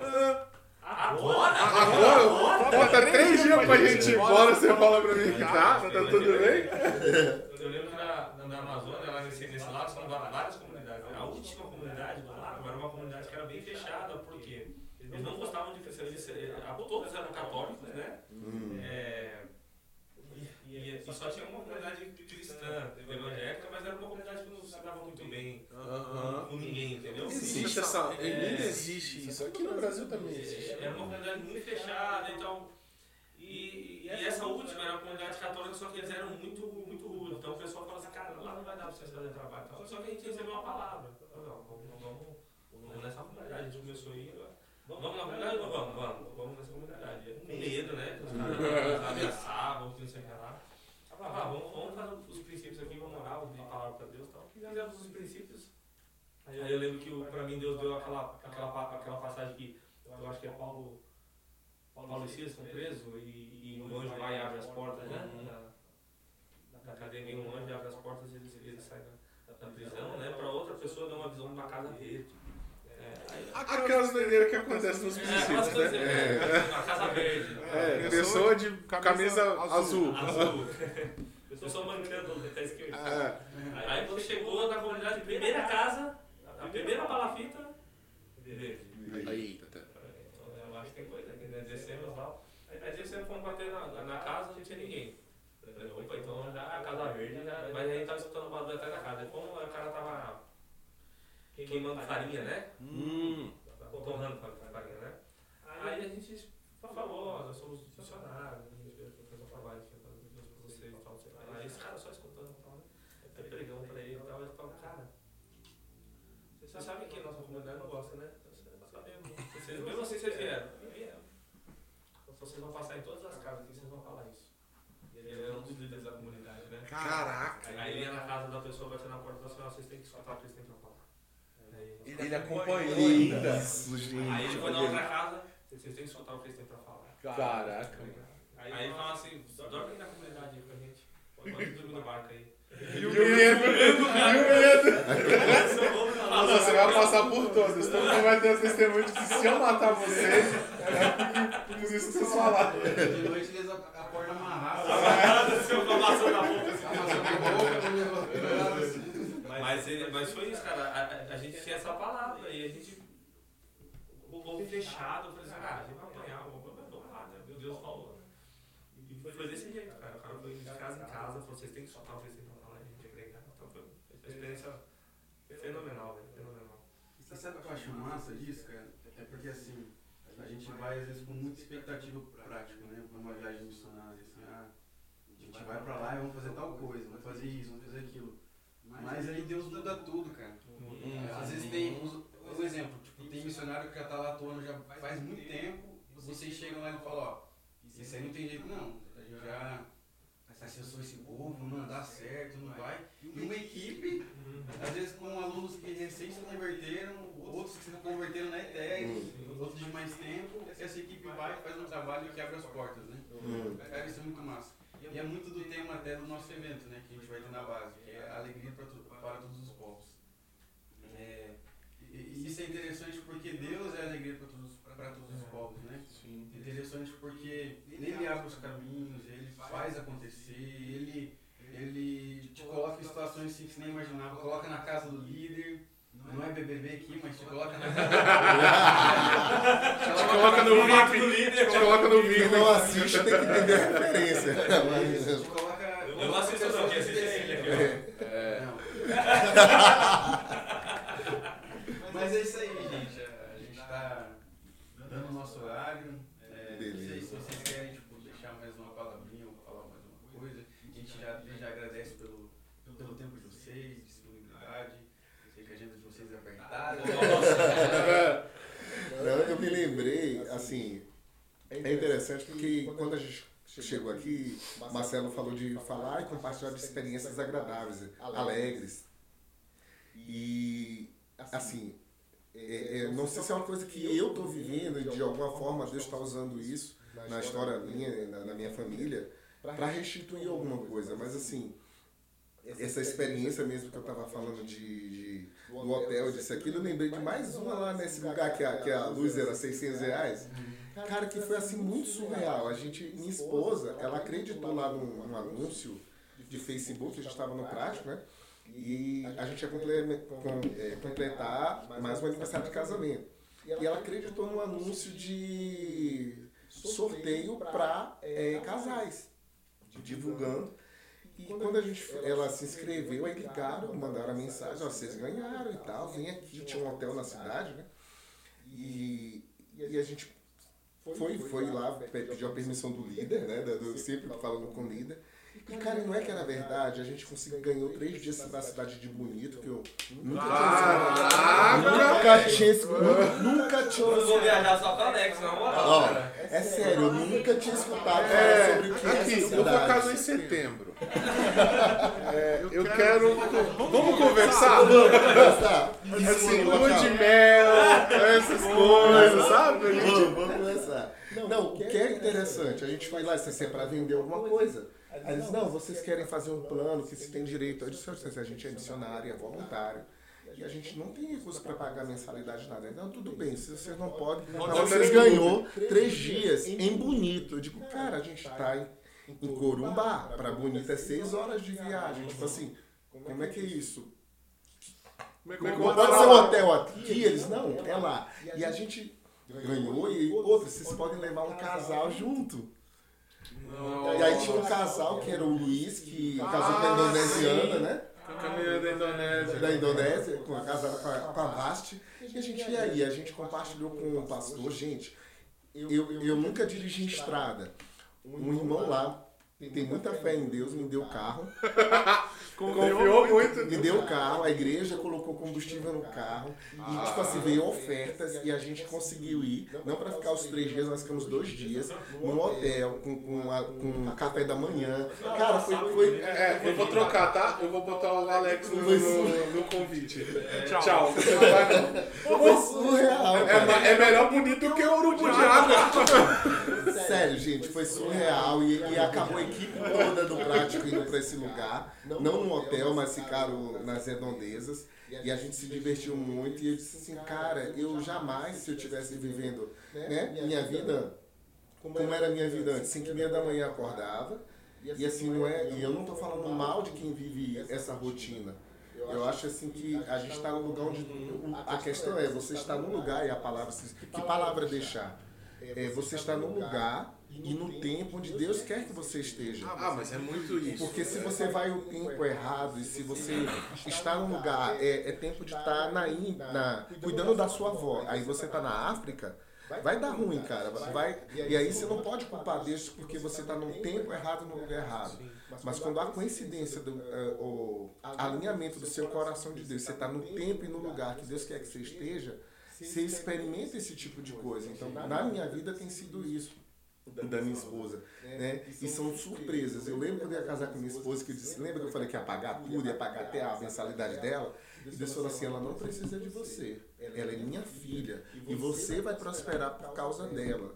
A: Ah,
B: Agora?
A: Agora? Falta três dias pra gente ir embora, você fala pra mim que tá, tá tudo bem?
B: Eu lembro na, na, na Amazônia, lá nesse, nesse lado, são várias comunidades. A última comunidade do lado era uma comunidade que era bem fechada, porque eles não gostavam de. Eles, eh, a- todos eram católicos, né?
D: Hum.
B: É, e, e- e só tinha uma comunidade cristã, evangélica, mas era uma comunidade que não se dava muito bem com ninguém, entendeu?
A: Existe essa. Ainda existe isso. Aqui no Brasil também existe.
B: Era uma comunidade muito fechada, então. E, e essa última era uma comunidade católica, só que eles eram muito, muito rudes. Então o pessoal falava assim, cara, lá não vai dar pra vocês fazerem trabalho. Então, só que a gente recebeu uma palavra. Não, vamos, vamos, vamos nessa comunidade. A gente começou a ir. Vamos na comunidade? Vamos, vamos, vamos nessa comunidade. Com medo, né? Os caras ameaçavam, não sei o que lá. Ah, vamos, vamos fazer os princípios aqui, vamos orar, vamos pedir palavra pra E. Fizemos os princípios. Aí eu lembro que o- pra mim Deus deu aquela, aquela, aquela passagem que eu acho que é Paulo, Paulo e Silas estão presos e, e o anjo vai e abre as portas, né? Da, da cadeia vem um anjo e abre as portas e eles, eles saem da, da prisão, né? Pra outra pessoa dá uma visão de uma casa verde. É, aí-
A: Aquelas doideiras que acontecem nos
B: é,
A: princípios,
B: coisas,
A: né?
B: é, uma casa verde.
A: É, pessoa de camisa azul.
B: Azul. Pessoa mancando, tá escrito.
A: É.
B: Aí quando chegou na comunidade, primeira casa, a primeira palafita, verde.
A: Aí, tá.
B: Então, eu acho que tem coisa aqui, né? Descemos lá. Aí descemos, fomos bater na, na, na casa, não tinha ninguém. Falei, opa, então já a casa verde, já, mas a gente tava escutando barulho atrás da casa. Como o cara tava queimando farinha, né?
A: Hum.
B: Torrando farinha, né? Aí a gente falou, ó, nós somos funcionários, a gente veio fazer um trabalho aqui pra vocês e tal, sei lá. Aí esse cara só escutando e tal, né? Aí pregamos pra ele e tal, ele falou, cara, você sabe que a nossa comunidade não gosta, né? Você sabemos. Vocês, mesmo assim vocês vieram. Vieram. Então vocês vão passar em todas as casas aqui, vocês vão falar isso. E ele era um dos líderes da comunidade, né?
A: Caraca.
B: Aí ele ia na casa da pessoa, batendo na porta e falou assim, ó, vocês têm que escutar o que eles têm pra falar. Aí,
A: Ele acompanhou ainda.
D: Isso, gente.
B: Aí ele foi na outra casa, vocês têm que escutar o que eles têm pra falar.
A: Caraca.
B: Aí ele fala assim, dorme na comunidade aí com a gente. Pode dormir no barco aí.
A: E o medo, e o medo. Nossa, você vai passar por todas. Todo mundo vai ter testemunho de que se eu matar vocês, é porque por isso que vocês falaram.
C: De noite eles acordam amarrados.
B: Amarrado, seu com a maçã na boca. assim.
C: Amassando a boca, assim.
B: Mas, ele, mas foi isso, cara. A, a- a gente tinha essa palavra e a gente. O povo fechado. Eu falei assim, cara, a gente vai apanhar, vamos lá, né? Meu Deus falou. E foi, desse jeito, cara. O cara foi de casa em casa, falou, vocês têm que soltar o vocês têm falar, a gente agregar. Então foi uma experiência fenomenal, velho. Fenomenal.
C: E sabe o que eu acho massa disso, cara? É porque assim, a gente vai às vezes com muita expectativa prática, né? Pra uma viagem missionária, assim, ah, a gente vai pra lá e vamos fazer tal coisa, vamos fazer isso, vamos fazer aquilo. Mas aí Deus muda tudo, cara. É, Às vezes tem, uns- um exemplo, tipo, tem missionário que já tá lá atuando já faz muito tempo, vocês chegam lá e falam, ó, isso aí não tem jeito não, a gente já acessou esse povo, não dá certo, não vai. E uma equipe, às vezes com alunos que recém se converteram, outros que se converteram na ETEC, outros de mais tempo, essa equipe vai e faz um trabalho que abre as portas, né?
D: Hum.
C: Cara, isso é muito massa. E é muito do tema até do nosso evento, né? Que a gente vai ter na base, que é alegria para, tu- para todos os povos. É, e, isso é interessante porque Deus é alegria para todos, para todos os povos, né? Interessante porque ele abre os caminhos, ele faz acontecer, ele, ele te coloca em situações assim que você nem imaginava, coloca na casa do líder. Não é BBB aqui, mas te coloca na casa
A: Te coloca no VIP. Te coloca no VIP.
D: não assiste tem que entender a referência.
C: Te coloca.
B: Eu não assisto não, quem assiste é ele aqui, ó.
A: É.
C: Não. Mas é isso aí, gente. A gente tá dando o nosso horário. É, não sei
D: Beleza.
C: se vocês querem tipo, deixar mais uma palavrinha ou falar mais uma coisa. A gente já, já agradece pelo, pelo tempo de vocês, disponibilidade. Sei que a agenda de vocês é apertada.
A: É.
D: Não, eu me lembrei, assim, É interessante porque quando a gente chegou aqui, Marcelo falou de falar e compartilhar de experiências agradáveis, alegres. E, assim, é, é, não sei se é uma coisa que eu estou vivendo e de alguma forma Deus está usando isso na história minha, na, na minha família, para restituir alguma coisa. Mas, assim, essa experiência mesmo que eu estava falando de, de, do hotel, disso aquilo, eu lembrei de mais uma lá nesse lugar que a, que a luz era 600 reais. Cara, que foi assim muito surreal. A gente, minha esposa, ela acreditou lá num, num anúncio de Facebook, a gente estava no prático, né? E a gente ia é, completar mais um aniversário de casamento. E ela acreditou num anúncio de sorteio para é, casais, divulgando. E quando a gente, ela se inscreveu, aí ligaram, mandaram a mensagem, ó, vocês ganharam e tal, vem aqui, tinha um hotel na cidade, né? E, e a gente foi, foi lá, pediu a permissão do líder, né? Do, sempre falando com o líder. E, cara, não é que era verdade, a gente conseguiu, ganhou três dias na cidade de Bonito, que eu nunca tinha Nunca tinha escutado. Nunca tinha
B: Eu vou viajar só o Alex, na moral.
D: É sério, eu nunca tinha escutado falar sobre o que é essa
A: Aqui, eu vou
D: cidade.
A: casar em setembro. É, eu quero. Vamos conversar?
D: Vamos
A: Assim, lua de mel, essas coisas, sabe?
D: Vamos, vamos começar. Não, o que é interessante, a gente foi lá, é para vender alguma coisa. Aí eles, não, vocês querem fazer um plano que se tem direito. Eu disse, "Assim, a gente é missionário, é voluntário. E a gente não tem recurso para pagar mensalidade nada. Não, tudo bem, se vocês não podem. Mas vocês ganhou três dias em Bonito. Eu digo, cara, a gente está em, em Corumbá. Para Bonito é seis horas de viagem. Tipo assim, como é que é isso?
A: Como é que
D: Não pode ser um hotel aqui, eles não, é lá. E a gente ganhou e outra, vocês podem levar um casal junto. E aí tinha um casal que era o Luiz, que casou com a indonesiana, né?
A: Caminhando da Indonésia.
D: Da Indonésia, com a casada com a, com a Vasti. E a gente ia aí, a gente compartilhou com o pastor, gente, eu, eu nunca dirigi estrada. Um irmão lá tem muita fé em Deus, me deu carro.
A: Confiou muito.
D: Me deu o carro, a igreja colocou combustível no carro. E, tipo assim, veio ofertas e a gente conseguiu ir. Não para ficar os três dias, nós ficamos dois dias. Num hotel, com, com, a- com café da manhã. Cara, foi. foi
A: É, eu vou trocar, tá? Eu vou botar o Alex no, no, no convite. Tchau. Vai, não.
D: foi surreal.
A: É, é melhor bonito do que o urubu de água.
D: Sério, gente, foi surreal. E, e acabou a equipe toda do prático indo para esse lugar. Não no hotel, mas ficaram nas redondezas. E a gente se divertiu muito. E eu disse assim, cara, eu jamais, se eu estivesse vivendo né, minha vida como era a minha vida antes, 5 e meia da manhã acordava. E assim, não é. E eu não estou falando mal de quem vive essa rotina. Eu acho assim que a gente está no lugar onde. A questão é, você está no lugar e a palavra. Que palavra deixar? É, você está no lugar e no tempo onde Deus quer que você esteja.
A: Ah, mas é muito isso.
D: Porque se você vai o tempo errado e se você está num lugar, é, é tempo de estar na, in- na, cuidando da sua avó. Aí você está na África, vai dar ruim, cara. Vai, e aí você não pode culpar Deus porque você está no tempo errado no lugar errado. Mas quando há coincidência do eh, o alinhamento do seu coração de Deus, você está no tempo e no lugar que Deus quer que você esteja, você experimenta esse tipo de coisa. Então, na minha vida tem sido isso da minha esposa, né? E são surpresas. Eu lembro quando eu ia casar com minha esposa que eu disse, lembra que eu falei que ia pagar tudo, ia pagar até a mensalidade dela? E Deus falou assim, ela não precisa de você. Ela é minha filha e você vai prosperar por causa dela.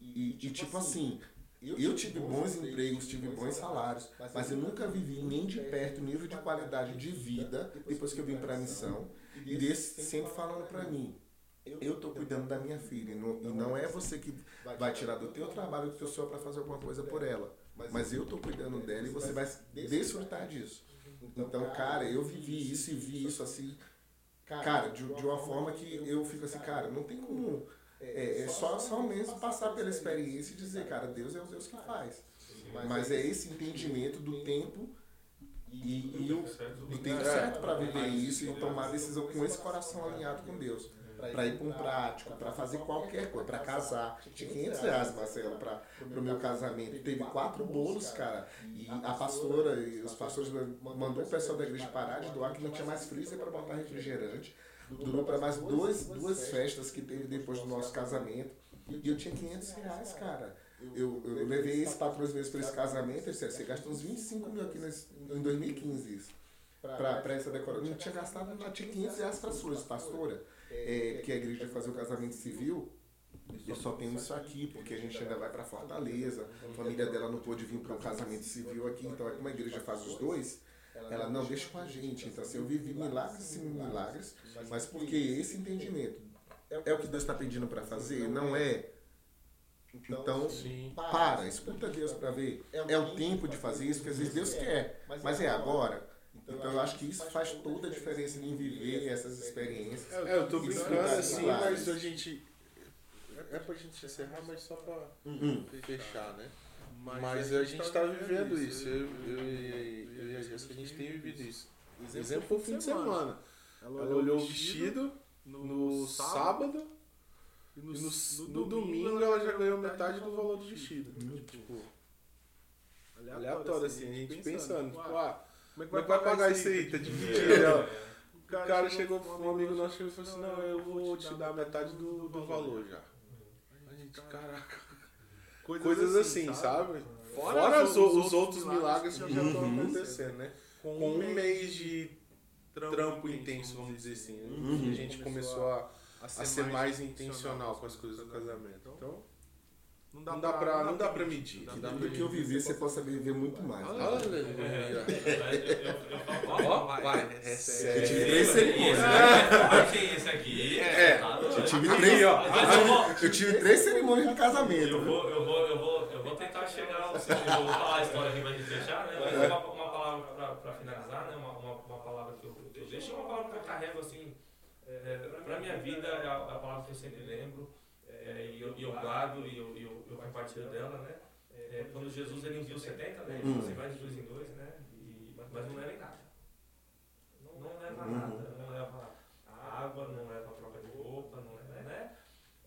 D: E, e tipo assim, eu tive bons empregos, tive bons salários, mas eu nunca vivi nem de perto o nível de qualidade de vida depois que eu vim para a missão. E Deus sempre falando para mim, eu estou cuidando da minha filha e não, e não é você que vai tirar do teu trabalho do teu sonho para fazer alguma coisa por ela. Mas eu estou cuidando dela e você vai desfrutar disso. Então, cara, eu vivi isso e vi isso assim, cara, de, de uma forma que eu fico assim, cara, não tem como. É, é só, só mesmo passar pela experiência e dizer, cara, Deus é o Deus que faz. Mas é esse entendimento do tempo e, e o, do tempo certo para viver isso e tomar decisão com esse coração alinhado com Deus. Para ir para um prático, para fazer qualquer coisa, para casar. Tinha 500 reais, Marcelo, para o meu casamento. Teve quatro bolos, cara. E a pastora e os pastores mandou o pessoal da igreja parar de doar, que não tinha mais freezer para botar refrigerante. Durou para mais duas, duas festas que teve depois do nosso casamento. E eu tinha 500 reais, cara. Eu, eu levei esse patrões meus para esse casamento, eu disse, você gastou uns 25 mil aqui nesse, em 2015 isso. Pra essa decoração. Não tinha gastado, não tinha 500 reais para suas, pastora. É, porque a igreja fazer o casamento civil. Eu só tenho isso aqui, porque a gente ainda vai para Fortaleza. A família dela não pôde vir para o casamento civil aqui, então é como a igreja faz os dois. Ela não deixa com a gente. Então, assim, eu vivi milagres e milagres, mas porque esse entendimento é o que Deus está pedindo para fazer, não é. Então, para, escuta Deus para ver. É o tempo de fazer isso, porque às vezes Deus quer, mas é agora. Então eu acho que isso faz toda a diferença em viver essas experiências.
A: É, eu tô brincando assim, mas a gente. É pra gente encerrar, mas só pra
D: Uhum.
A: fechar, né? Mas a gente tá vivendo isso. Eu, eu, e- eu a Jéssica, a gente tem vivido isso. Exemplo foi o fim de semana. Ela olhou o vestido no sábado e no, no domingo ela já ganhou metade do valor do vestido. Tipo, aleatório assim, a gente pensando, tipo, ah, como é que vai pagar isso aí? Tá dividido. aí, ó. O cara chegou, um amigo nosso chegou e falou assim, não, eu vou te dar metade do, do valor já. A gente, caraca. Coisas assim, sabe? Fora os, os outros milagres que já estão acontecendo, né? Com um mês de trampo intenso, vamos dizer assim, né?
D: Uhum.
A: a gente começou a, a ser mais intencional com as coisas do casamento. Então, não dá pra, não dá pra medir. Não dá pra
D: Do que eu vivi, você possa viver muito mais. né?
A: Aleluia.
B: Ó,
A: vai, é
D: Eu
A: sério.
D: tive três cerimônias.
B: Esse aqui.
A: É,
D: Eu tive três,
A: ó.
B: Eu
D: eu tive três cerimônias de
B: eu
D: casamento.
B: vou, eu vou, eu vou, eu vou tentar chegar. Eu vou falar a história aqui pra gente fechar, né? Mas uma, uma palavra pra, pra finalizar, né? Uma, uma, uma palavra que eu, eu deixo, uma palavra que eu carrego assim. É, pra minha vida é a, a palavra que eu sempre lembro. é, e eu, e eu guardo e eu, e eu, eu compartilho dela, né? É, quando Jesus ele enviou 70, né?
D: Hum.
B: Você vai de dois em dois, né? E, mas não leva em nada. Não, não leva
D: Uhum.
B: nada. Não leva água, não leva troca de roupa, não leva, né?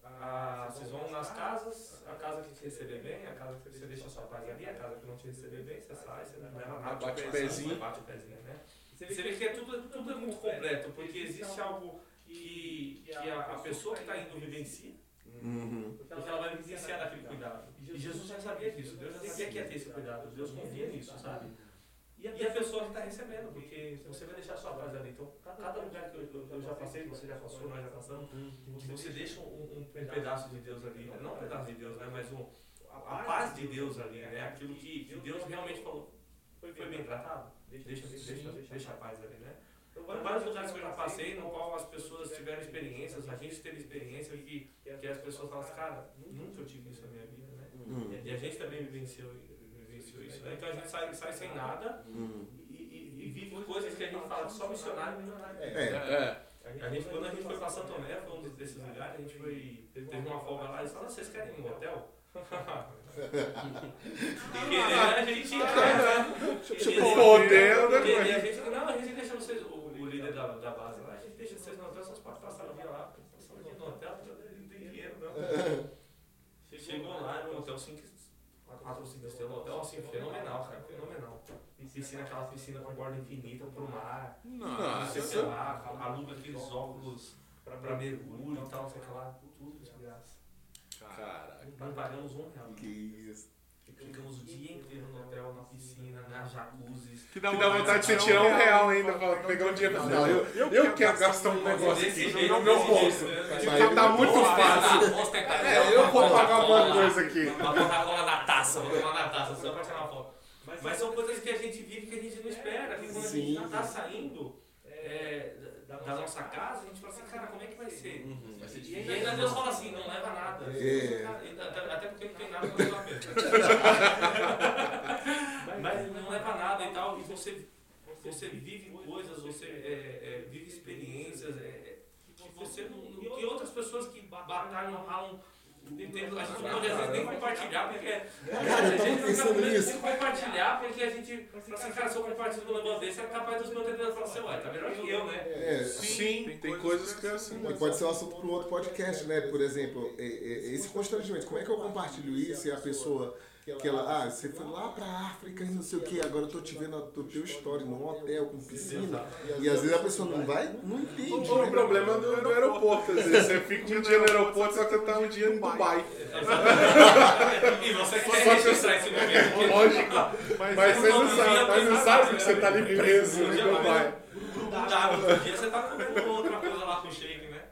B: Ah, vocês vão nas casas, a casa que te receber bem, a casa que você deixa a sua paz ali, a casa que não te receber bem, você sai, você não leva nada.
A: Bate o pezinho.
B: Bate o pezinho, né? Você vê que é tudo, tudo é muito completo, porque existe algo que, que a, a pessoa que está indo vivencia,
D: Uhum.
B: porque ela vai vivenciar daquele cuidado. E Jesus já sabia disso, Deus já sabia que ia ter esse cuidado, Deus confia nisso, sabe? E a pessoa que está recebendo, porque você vai deixar a sua paz ali. Então, cada lugar que eu, eu- eu já passei, você já passou, nós já passamos, que você deixa um, um- pedaço de Deus ali, né? não um pedaço de Deus, né? mas um, a, paz de Deus ali, né? aquilo que, que Deus realmente falou. Foi, foi bem tratado? Deixa, deixa, deixa a paz ali, né? Então, vários lugares que eu já passei, no qual as pessoas tiveram experiências, a gente teve experiência que, que as pessoas falam assim, cara, nunca eu tive isso na minha vida, né?
D: Uhum.
B: E a gente também vivenciou, vivenciou isso, né? Então a gente sai, sai sem nada
D: Uhum.
B: e, e- e vive coisas que a gente fala que só missionário milionário.
D: É.
A: É.
B: A gente, quando a gente foi pra Santo Tomé, foi um desses lugares, a gente foi, teve uma folga lá e falou, vocês querem ir no hotel? Né, a gente...
A: Tipo, hotel, né,
B: a gente, não, a gente deixa vocês, o, o líder da, da base lá, a gente deixa vocês no hotel, vocês podem passar o dia lá, passar o dia no hotel, não tem dinheiro não. Chegou lá, era um hotel 5 4 ou 5 estrelas, um hotel assim, fenomenal, cara, fenomenal. Piscina, aquela piscina com borda infinita pro mar, não sei
A: Nossa.
B: lá, aluga aqueles óculos pra, pra mergulho e tal, sei lá, tudo.
A: Caraca.
B: Não pagamos um real.
D: Que isso.
B: Ficamos o dia inteiro no hotel, na piscina, na jacuzzi.
A: Que dá vontade de você tirar um real ainda pra pegar um dinheiro. Não, eu, eu quero gastar um negócio aqui no meu bolso. Tá muito fácil.
B: fácil.
A: É, eu vou pagar alguma coisa aqui.
B: Uma Coca-Cola na taça, vou tomar na taça, só pra tirar uma foto. Mas são coisas que a gente vive que a gente não espera. Que quando a gente já tá saindo é, da, da nossa casa, a gente fala assim, cara, como é que vai ser?
C: Vai ser
B: E ainda Deus fala assim, não leva nada.
D: É.
B: Até até porque não tem nada pra levar mesmo. Mas não leva nada e tal. E você, você vive coisas, você é, é, vive experiências é, que você não. que outras pessoas que batalham, ralam. Entendo, a gente não pode às vezes nem compartilhar, porque
D: Cara, eu
B: a gente
D: tava
B: não
D: pensando nisso.
B: nem compartilhar, porque a gente assim, cara, se eu compartilho um negócio desse, é capaz dos meus entendedores falar assim, ué, tá melhor que eu, né?
D: É,
A: Sim, tem coisas que é assim.
D: E pode ser um assunto para um outro podcast, né? Por exemplo, é- é- esse constrangimento. Como é que eu compartilho isso e a pessoa que ela, ah, você foi lá pra África e não sei o que, agora eu tô te vendo o teu story num hotel com piscina. E às vezes a pessoa não vai, não entende.
A: O
D: né?
A: problema é do, do aeroporto, às vezes. Você fica um dia no aeroporto, só que tá um dia no Dubai.
B: E você quer
A: que-
B: registrar esse momento.
A: Lógico. Mas você não sabe, mas não sabe que você tá ali preso em Dubai.
B: Outro dia você tá comendo outra coisa lá com o shake, né?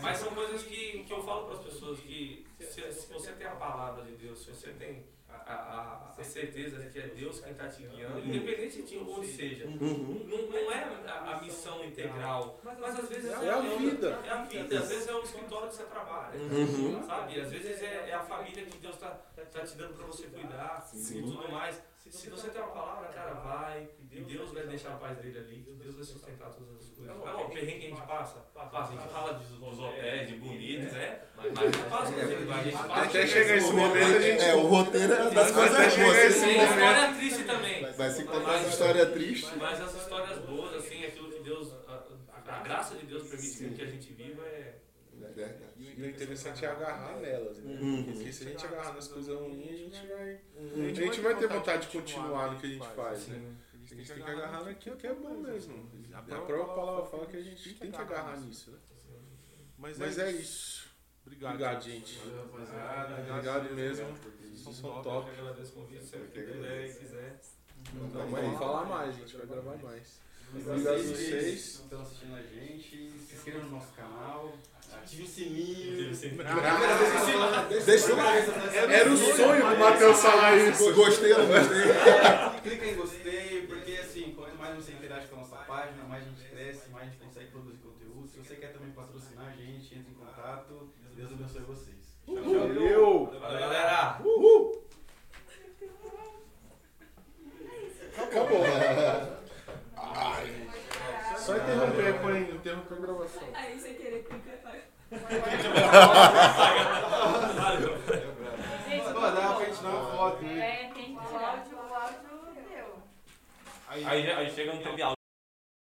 B: Mas são coisas que, que eu falo para as pessoas que se, se você tem a palavra de Deus, se você tem a, a, a certeza de que é Deus quem está te guiando, independente de onde seja,
D: Uhum.
B: não, não é a, a missão integral, mas às vezes
A: É a vida.
B: É a vida, às vezes é o escritório que você trabalha,
D: Uhum.
B: sabe? Às vezes é, é a família que Deus está tá te dando para você cuidar e tudo mais. Se você tem uma palavra, cara, vai, e Deus vai deixar a paz dele ali, que Deus vai sustentar todas as coisas. Ó, O perrengue que a gente passa, passa, a gente fala dos, hotéis, de bonitos, né? Mas não passa a gente passa.
A: Até chegar esse momento, a gente.
D: É, o roteiro é das coisas boas.
B: Tem
A: momento.
B: história triste também.
D: Vai se contar
B: Mas-
D: essa história triste.
B: Mas as histórias boas, assim, aquilo que Deus, a graça de Deus permite que a gente viva é.
D: Verdade.
A: E o interessante é agarrar nelas, né?
D: Uhum.
A: Porque se a gente agarrar nas coisas ruins, a gente vai. A gente vai ter vontade de continuar no que a gente faz, né? A gente tem que agarrar naquilo que é bom mesmo. A própria palavra fala que a gente tem que agarrar nisso, né? Mas é isso. Obrigado, gente.
C: Valeu, rapaziada.
A: Obrigado mesmo.
C: Vocês são
A: top.
B: agradeço o convite, sempre que puder e quiser.
A: Então, vamos falar mais, a gente vai gravar mais. Obrigado a
C: Vocês estão assistindo a gente, se inscrevam no nosso canal, ative o sininho.
D: Deixa eu
A: Era o sonho do Matheus falar isso.
D: Gostei ou não gostei?
C: Clica em gostei, porque assim, quanto mais você interage com a nossa página, mais a gente cresce, mais a gente consegue produzir conteúdo. Se você quer também patrocinar a gente, entre em contato. Deus abençoe vocês. Tchau, tchau.
A: Valeu!
B: Valeu, galera!
A: Acabou. Só interromper, põe, interromper a gravação.
E: Aí sem querer clica.
B: Valeu.
E: Gente,
C: Pô, dá pra gente dar uma foto, né?
E: É, tem que tirar.
F: O áudio, o áudio deu.
B: Aí, aí chega no teu